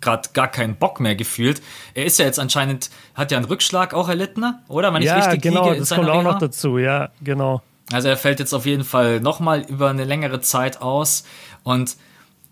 gerade gar keinen Bock mehr gefühlt. Er ist ja jetzt anscheinend, hat ja einen Rückschlag auch erlitten, oder? Wenn ja, ich richtig genau, das kommt auch noch dazu, ja, genau. Also er fällt jetzt auf jeden Fall nochmal über eine längere Zeit aus und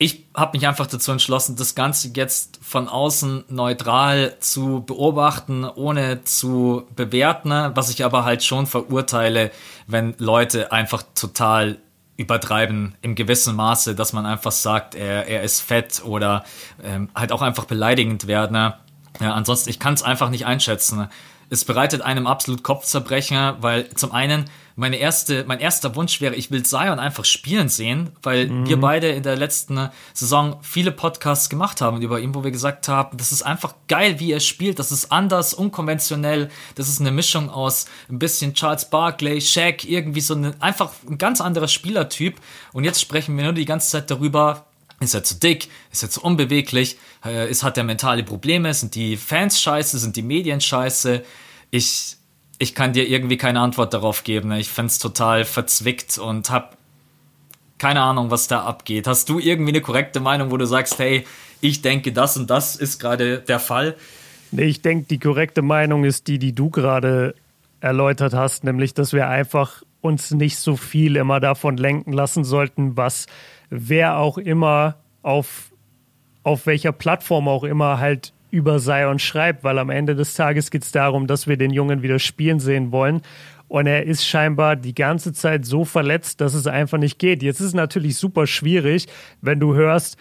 ich habe mich einfach dazu entschlossen, das Ganze jetzt von außen neutral zu beobachten, ohne zu bewerten, was ich aber halt schon verurteile, wenn Leute einfach total übertreiben im gewissen Maße, dass man einfach sagt, er, er ist fett oder ähm, halt auch einfach beleidigend werden. Ja, ansonsten, ich kann es einfach nicht einschätzen. Es bereitet einem absolut Kopfzerbrechen, weil zum einen meine erste, mein erster Wunsch wäre, ich will Zion einfach spielen sehen, weil mhm. wir beide in der letzten Saison viele Podcasts gemacht haben über ihn, wo wir gesagt haben, das ist einfach geil, wie er spielt, das ist anders, unkonventionell, das ist eine Mischung aus ein bisschen Charles Barkley, Shaq, irgendwie so eine, einfach ein ganz anderer Spielertyp. Und jetzt sprechen wir nur die ganze Zeit darüber, ist er zu dick? Ist er zu unbeweglich? Äh, ist, hat er mentale Probleme? Sind die Fans scheiße? Sind die Medien scheiße? Ich, ich kann dir irgendwie keine Antwort darauf geben. Ich fände es total verzwickt und habe keine Ahnung, was da abgeht. Hast du irgendwie eine korrekte Meinung, wo du sagst, hey, ich denke, das und das ist gerade der Fall? Ich denke, die korrekte Meinung ist die, die du gerade erläutert hast, nämlich, dass wir einfach uns nicht so viel immer davon lenken lassen sollten, was wer auch immer auf, auf welcher Plattform auch immer halt über Zion schreibt, weil am Ende des Tages geht es darum, dass wir den Jungen wieder spielen sehen wollen. Und er ist scheinbar die ganze Zeit so verletzt, dass es einfach nicht geht. Jetzt ist es natürlich super schwierig, wenn du hörst,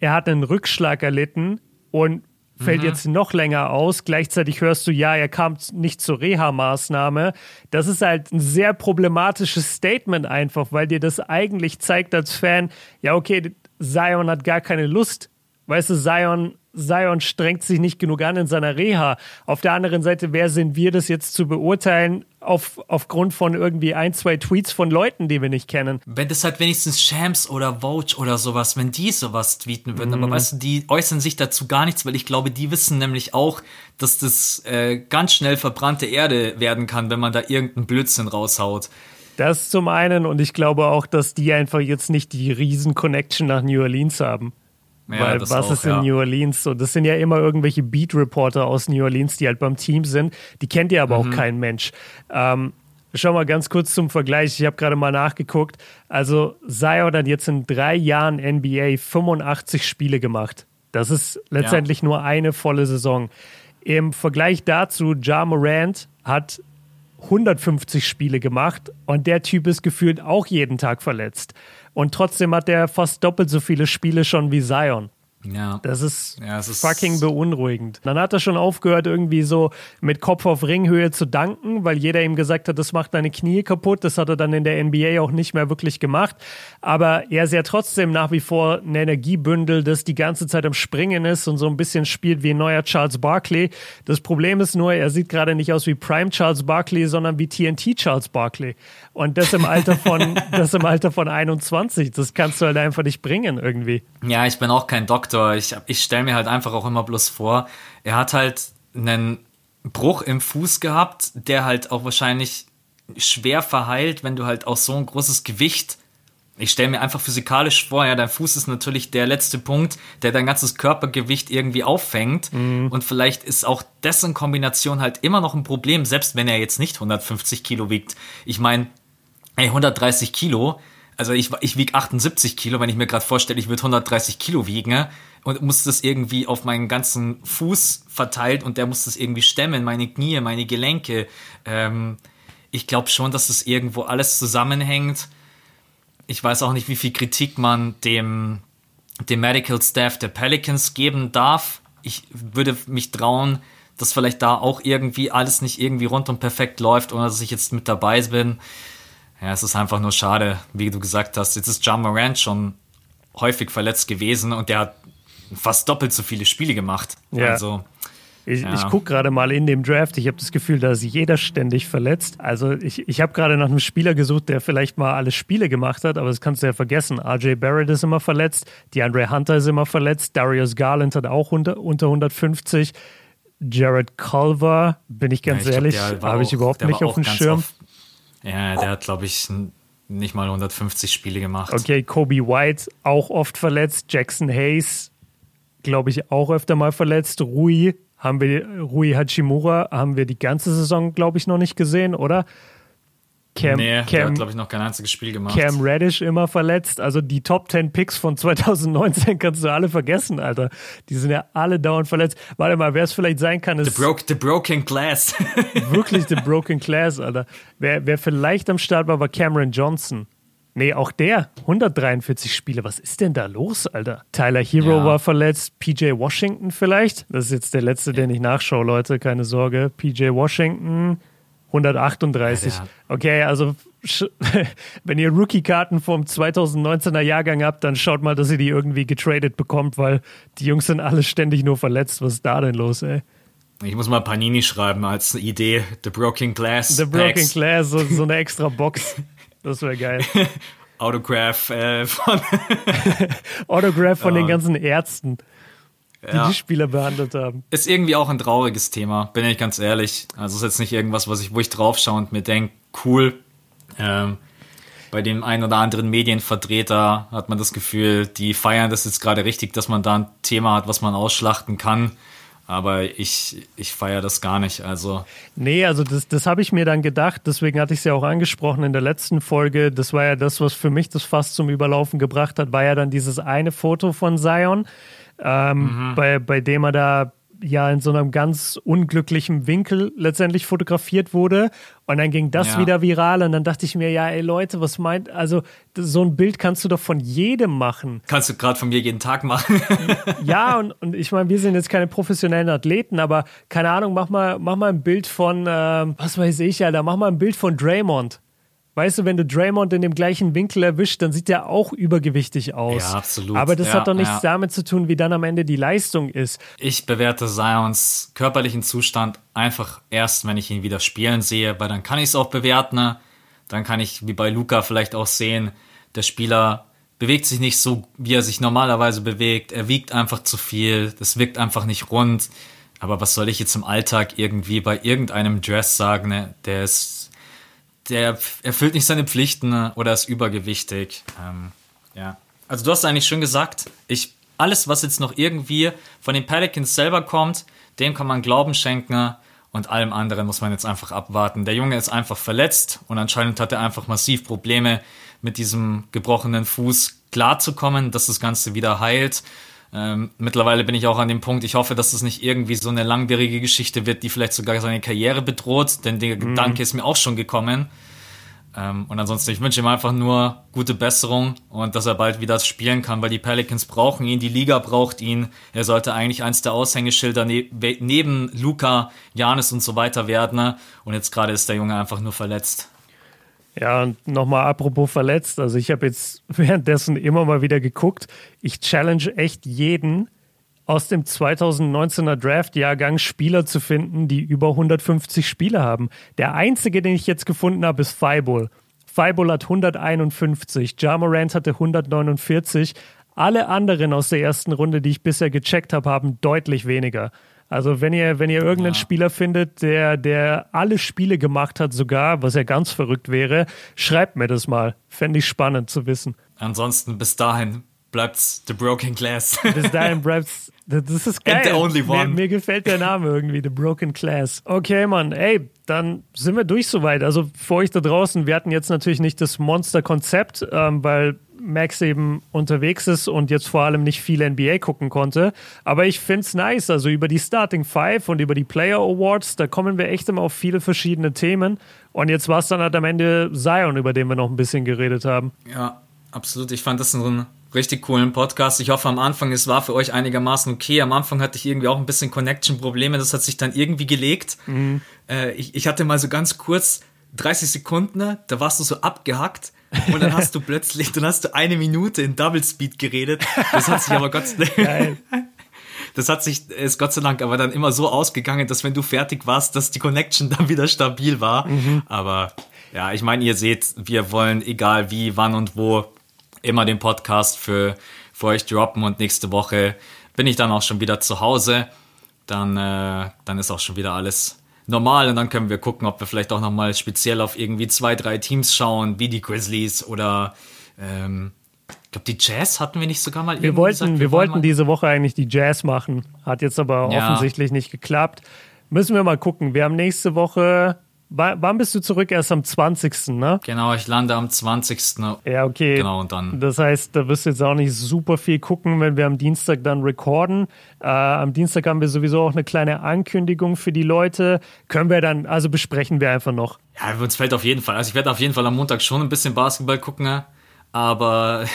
er hat einen Rückschlag erlitten und fällt mhm. jetzt noch länger aus. Gleichzeitig hörst du, ja, er kam nicht zur Reha-Maßnahme. Das ist halt ein sehr problematisches Statement einfach, weil dir das eigentlich zeigt als Fan, ja, okay, Zion hat gar keine Lust. Weißt du, Zion Zion strengt sich nicht genug an in seiner Reha. Auf der anderen Seite, wer sind wir, das jetzt zu beurteilen auf, aufgrund von irgendwie ein, zwei Tweets von Leuten, die wir nicht kennen? Wenn das halt wenigstens Shams oder Vogue oder sowas, wenn die sowas tweeten würden, mhm. aber weißt du, die äußern sich dazu gar nichts, weil ich glaube, die wissen nämlich auch, dass das äh, ganz schnell verbrannte Erde werden kann, wenn man da irgendeinen Blödsinn raushaut. Das zum einen und ich glaube auch, dass die einfach jetzt nicht die riesen Connection nach New Orleans haben. Ja, Weil was auch, ist in ja. New Orleans so? Das sind ja immer irgendwelche Beat-Reporter aus New Orleans, die halt beim Team sind. Die kennt ja aber mhm. auch kein Mensch. Ähm, schau mal ganz kurz zum Vergleich. Ich habe gerade mal nachgeguckt. Also Zion hat jetzt in drei Jahren NBA 85 Spiele gemacht. Das ist letztendlich ja. nur eine volle Saison. Im Vergleich dazu, Ja Morant hat 150 Spiele gemacht und der Typ ist gefühlt auch jeden Tag verletzt. Und trotzdem hat er fast doppelt so viele Spiele schon wie Zion. Ja. Das ist, ja, ist fucking beunruhigend. Dann hat er schon aufgehört, irgendwie so mit Kopf auf Ringhöhe zu danken, weil jeder ihm gesagt hat, das macht deine Knie kaputt. Das hat er dann in der NBA auch nicht mehr wirklich gemacht. Aber er ist ja trotzdem nach wie vor ein Energiebündel, das die ganze Zeit am Springen ist und so ein bisschen spielt wie ein neuer Charles Barkley. Das Problem ist nur, er sieht gerade nicht aus wie Prime Charles Barkley, sondern wie TNT Charles Barkley. Und das im Alter von, das im Alter von 21. Das kannst du halt einfach nicht bringen irgendwie. Ja, ich bin auch kein Doktor Doktor. Ich, stelle mir halt einfach auch immer bloß vor, er hat halt einen Bruch im Fuß gehabt, der halt auch wahrscheinlich schwer verheilt, wenn du halt auch so ein großes Gewicht ich stelle mir einfach physikalisch vor, ja, dein Fuß ist natürlich der letzte Punkt, der dein ganzes Körpergewicht irgendwie auffängt. Mhm. Und vielleicht ist auch dessen Kombination halt immer noch ein Problem, selbst wenn er jetzt nicht 150 Kilo wiegt. Ich meine, ey, 130 Kilo, also ich, ich wiege 78 Kilo, wenn ich mir gerade vorstelle, ich würde 130 Kilo wiegen und muss das irgendwie auf meinen ganzen Fuß verteilt und der muss das irgendwie stemmen, meine Knie, meine Gelenke. Ähm, ich glaube schon, dass das irgendwo alles zusammenhängt. Ich weiß auch nicht, wie viel Kritik man dem, dem Medical Staff der Pelicans geben darf. Ich würde mich trauen, dass vielleicht da auch irgendwie alles nicht irgendwie rund und perfekt läuft, ohne dass ich jetzt mit dabei bin. Ja, es ist einfach nur schade, wie du gesagt hast. Jetzt ist John Morant schon häufig verletzt gewesen und der hat fast doppelt so viele Spiele gemacht. Ja. Also, ich, ja. ich gucke gerade mal in dem Draft. Ich habe das Gefühl, da ist jeder ständig verletzt. Also ich, ich habe gerade nach einem Spieler gesucht, der vielleicht mal alle Spiele gemacht hat, aber das kannst du ja vergessen. RJ Barrett ist immer verletzt, DeAndre Hunter ist immer verletzt, Darius Garland hat auch unter, unter 150. Jared Culver, bin ich ganz ja, ich ehrlich, habe ich überhaupt nicht auf dem Schirm. Auf, ja, der hat, glaube ich, nicht mal 150 Spiele gemacht. Okay, Kobe White auch oft verletzt. Jackson Hayes, glaube ich, auch öfter mal verletzt. Rui haben wir, Rui Hachimura haben wir die ganze Saison, glaube ich, noch nicht gesehen, oder? Cam, nee, Cam, glaube ich, noch kein einziges Spiel gemacht. Cam Reddish immer verletzt. Also die Top 10 Picks von 2019 kannst du alle vergessen, Alter. Die sind ja alle dauernd verletzt. Warte mal, wer es vielleicht sein kann, ist. The, broke, the Broken Glass. wirklich The Broken Glass, Alter. Wer, wer vielleicht am Start war, war Cameron Johnson. Nee, auch der. 143 Spiele. Was ist denn da los, Alter? Tyler Hero ja. war verletzt. PJ Washington vielleicht. Das ist jetzt der letzte, den ich nachschaue, Leute. Keine Sorge. PJ Washington. 138. Ja, okay, also wenn ihr Rookie-Karten vom 2019er Jahrgang habt, dann schaut mal, dass ihr die irgendwie getradet bekommt, weil die Jungs sind alle ständig nur verletzt. Was ist da denn los, ey? Ich muss mal Panini schreiben als Idee. The Broken Glass. The Broken Packs. Glass, so, so eine extra Box. Das wäre geil. Autograph äh, von. Autograph von den ganzen Ärzten, die ja. die Spieler behandelt haben. Ist irgendwie auch ein trauriges Thema, bin ich ganz ehrlich. Also ist jetzt nicht irgendwas, was ich, wo ich draufschaue und mir denke, cool. Ähm, bei dem einen oder anderen Medienvertreter hat man das Gefühl, die feiern das jetzt gerade richtig, dass man da ein Thema hat, was man ausschlachten kann. Aber ich, ich feiere das gar nicht. Also. Nee, also das, das habe ich mir dann gedacht, deswegen hatte ich es ja auch angesprochen in der letzten Folge. Das war ja das, was für mich das fast zum Überlaufen gebracht hat, war ja dann dieses eine Foto von Zion, ähm, mhm. bei, bei dem er da ja in so einem ganz unglücklichen Winkel letztendlich fotografiert wurde. Und dann ging das ja. wieder viral und dann dachte ich mir, ja, ey Leute, was meint, also so ein Bild kannst du doch von jedem machen. Kannst du gerade von mir jeden Tag machen. ja, und, und ich meine, wir sind jetzt keine professionellen Athleten, aber keine Ahnung, mach mal, mach mal ein Bild von, äh, was weiß ich, Alter, mach mal ein Bild von Draymond. Weißt du, wenn du Draymond in dem gleichen Winkel erwischt, dann sieht der auch übergewichtig aus. Ja, absolut. Aber das ja, hat doch nichts ja. damit zu tun, wie dann am Ende die Leistung ist. Ich bewerte Zions körperlichen Zustand einfach erst, wenn ich ihn wieder spielen sehe, weil dann kann ich es auch bewerten. Ne? Dann kann ich, wie bei Luca, vielleicht auch sehen, der Spieler bewegt sich nicht so, wie er sich normalerweise bewegt. Er wiegt einfach zu viel. Das wirkt einfach nicht rund. Aber was soll ich jetzt im Alltag irgendwie bei irgendeinem Dress sagen? Ne? Der ist der erfüllt nicht seine Pflichten ne, oder ist übergewichtig. Ähm, ja. Also du hast eigentlich schon gesagt, ich, alles, was jetzt noch irgendwie von den Pelicans selber kommt, dem kann man Glauben schenken ne, und allem anderen muss man jetzt einfach abwarten. Der Junge ist einfach verletzt und anscheinend hat er einfach massiv Probleme mit diesem gebrochenen Fuß klarzukommen, dass das Ganze wieder heilt. Ähm, mittlerweile bin ich auch an dem Punkt, ich hoffe, dass es nicht irgendwie so eine langwierige Geschichte wird, die vielleicht sogar seine Karriere bedroht, denn der mhm. Gedanke ist mir auch schon gekommen. Ähm, und ansonsten, ich wünsche ihm einfach nur gute Besserung und dass er bald wieder spielen kann, weil die Pelicans brauchen ihn, die Liga braucht ihn. Er sollte eigentlich eins der Aushängeschilder ne neben Luca, Janis und so weiter werden. Ne? Und jetzt gerade ist der Junge einfach nur verletzt. Ja, und nochmal apropos verletzt. Also ich habe jetzt währenddessen immer mal wieder geguckt. Ich challenge echt jeden, aus dem 2019er Draft-Jahrgang Spieler zu finden, die über 150 Spiele haben. Der einzige, den ich jetzt gefunden habe, ist Fireball. Fireball hat 151, Jamorant hatte 149. Alle anderen aus der ersten Runde, die ich bisher gecheckt habe, haben deutlich weniger. Also wenn ihr, wenn ihr irgendeinen ja. Spieler findet, der, der alle Spiele gemacht hat, sogar, was ja ganz verrückt wäre, schreibt mir das mal. Fände ich spannend zu wissen. Ansonsten bis dahin bleibt's The Broken Glass. bis dahin bleibt's. Das ist geil. And the only one. Mir, mir gefällt der Name irgendwie, The Broken Class. Okay, Mann, ey, dann sind wir durch soweit. Also für euch da draußen, wir hatten jetzt natürlich nicht das Monster-Konzept, ähm, weil Max eben unterwegs ist und jetzt vor allem nicht viel NBA gucken konnte. Aber ich finde es nice. Also über die Starting Five und über die Player Awards, da kommen wir echt immer auf viele verschiedene Themen. Und jetzt war es dann halt am Ende Zion, über den wir noch ein bisschen geredet haben. Ja, absolut. Ich fand das so ein richtig coolen Podcast. Ich hoffe am Anfang, es war für euch einigermaßen okay. Am Anfang hatte ich irgendwie auch ein bisschen Connection-Probleme. Das hat sich dann irgendwie gelegt. Mhm. Äh, ich, ich hatte mal so ganz kurz 30 Sekunden, da warst du so abgehackt und dann hast du plötzlich, dann hast du eine Minute in Double Speed geredet. Das hat sich aber Gott sei Dank, das hat sich, ist Gott sei Dank aber dann immer so ausgegangen, dass wenn du fertig warst, dass die Connection dann wieder stabil war. Mhm. Aber ja, ich meine, ihr seht, wir wollen, egal wie, wann und wo, immer den Podcast für, für euch droppen und nächste Woche bin ich dann auch schon wieder zu Hause. dann, äh, dann ist auch schon wieder alles normal und dann können wir gucken, ob wir vielleicht auch nochmal speziell auf irgendwie zwei, drei Teams schauen, wie die Grizzlies oder ähm, ich glaube, die Jazz hatten wir nicht sogar mal. Wir wollten, gesagt, wir, wir wollten diese Woche eigentlich die Jazz machen, hat jetzt aber ja. offensichtlich nicht geklappt. Müssen wir mal gucken. Wir haben nächste Woche wann bist du zurück? Erst am 20. ne? Genau, ich lande am 20. Ja, okay. Genau, und dann. Das heißt, da wirst du jetzt auch nicht super viel gucken, wenn wir am Dienstag dann recorden. Äh, am Dienstag haben wir sowieso auch eine kleine Ankündigung für die Leute. Können wir dann, also besprechen wir einfach noch. Ja, uns fällt auf jeden Fall. Also ich werde auf jeden Fall am Montag schon ein bisschen Basketball gucken, ne? aber.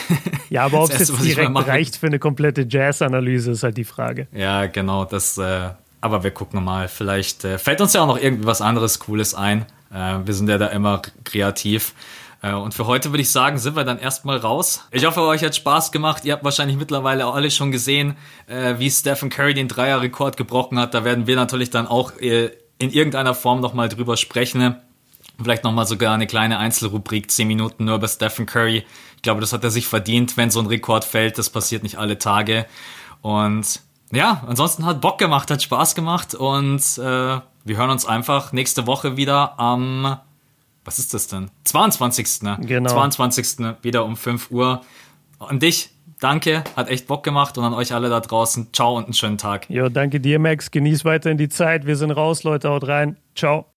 ja, aber ob es jetzt direkt reicht für eine komplette Jazz-Analyse, ist halt die Frage. Ja, genau, das. Äh aber wir gucken mal. Vielleicht äh, fällt uns ja auch noch irgendwie was anderes Cooles ein. Äh, wir sind ja da immer kreativ. Äh, und für heute würde ich sagen, sind wir dann erstmal raus. Ich hoffe, euch hat Spaß gemacht. Ihr habt wahrscheinlich mittlerweile auch alle schon gesehen, äh, wie Stephen Curry den Dreierrekord gebrochen hat. Da werden wir natürlich dann auch äh, in irgendeiner Form nochmal drüber sprechen. Vielleicht nochmal sogar eine kleine Einzelrubrik, 10 Minuten nur über Stephen Curry. Ich glaube, das hat er sich verdient, wenn so ein Rekord fällt. Das passiert nicht alle Tage. Und ja, ansonsten hat Bock gemacht, hat Spaß gemacht und äh, wir hören uns einfach nächste Woche wieder am, was ist das denn? 22. Ne? Genau. 22. wieder um 5 Uhr. An dich, danke, hat echt Bock gemacht und an euch alle da draußen, ciao und einen schönen Tag. Jo, danke dir, Max, genieß weiterhin die Zeit, wir sind raus, Leute, haut rein, ciao.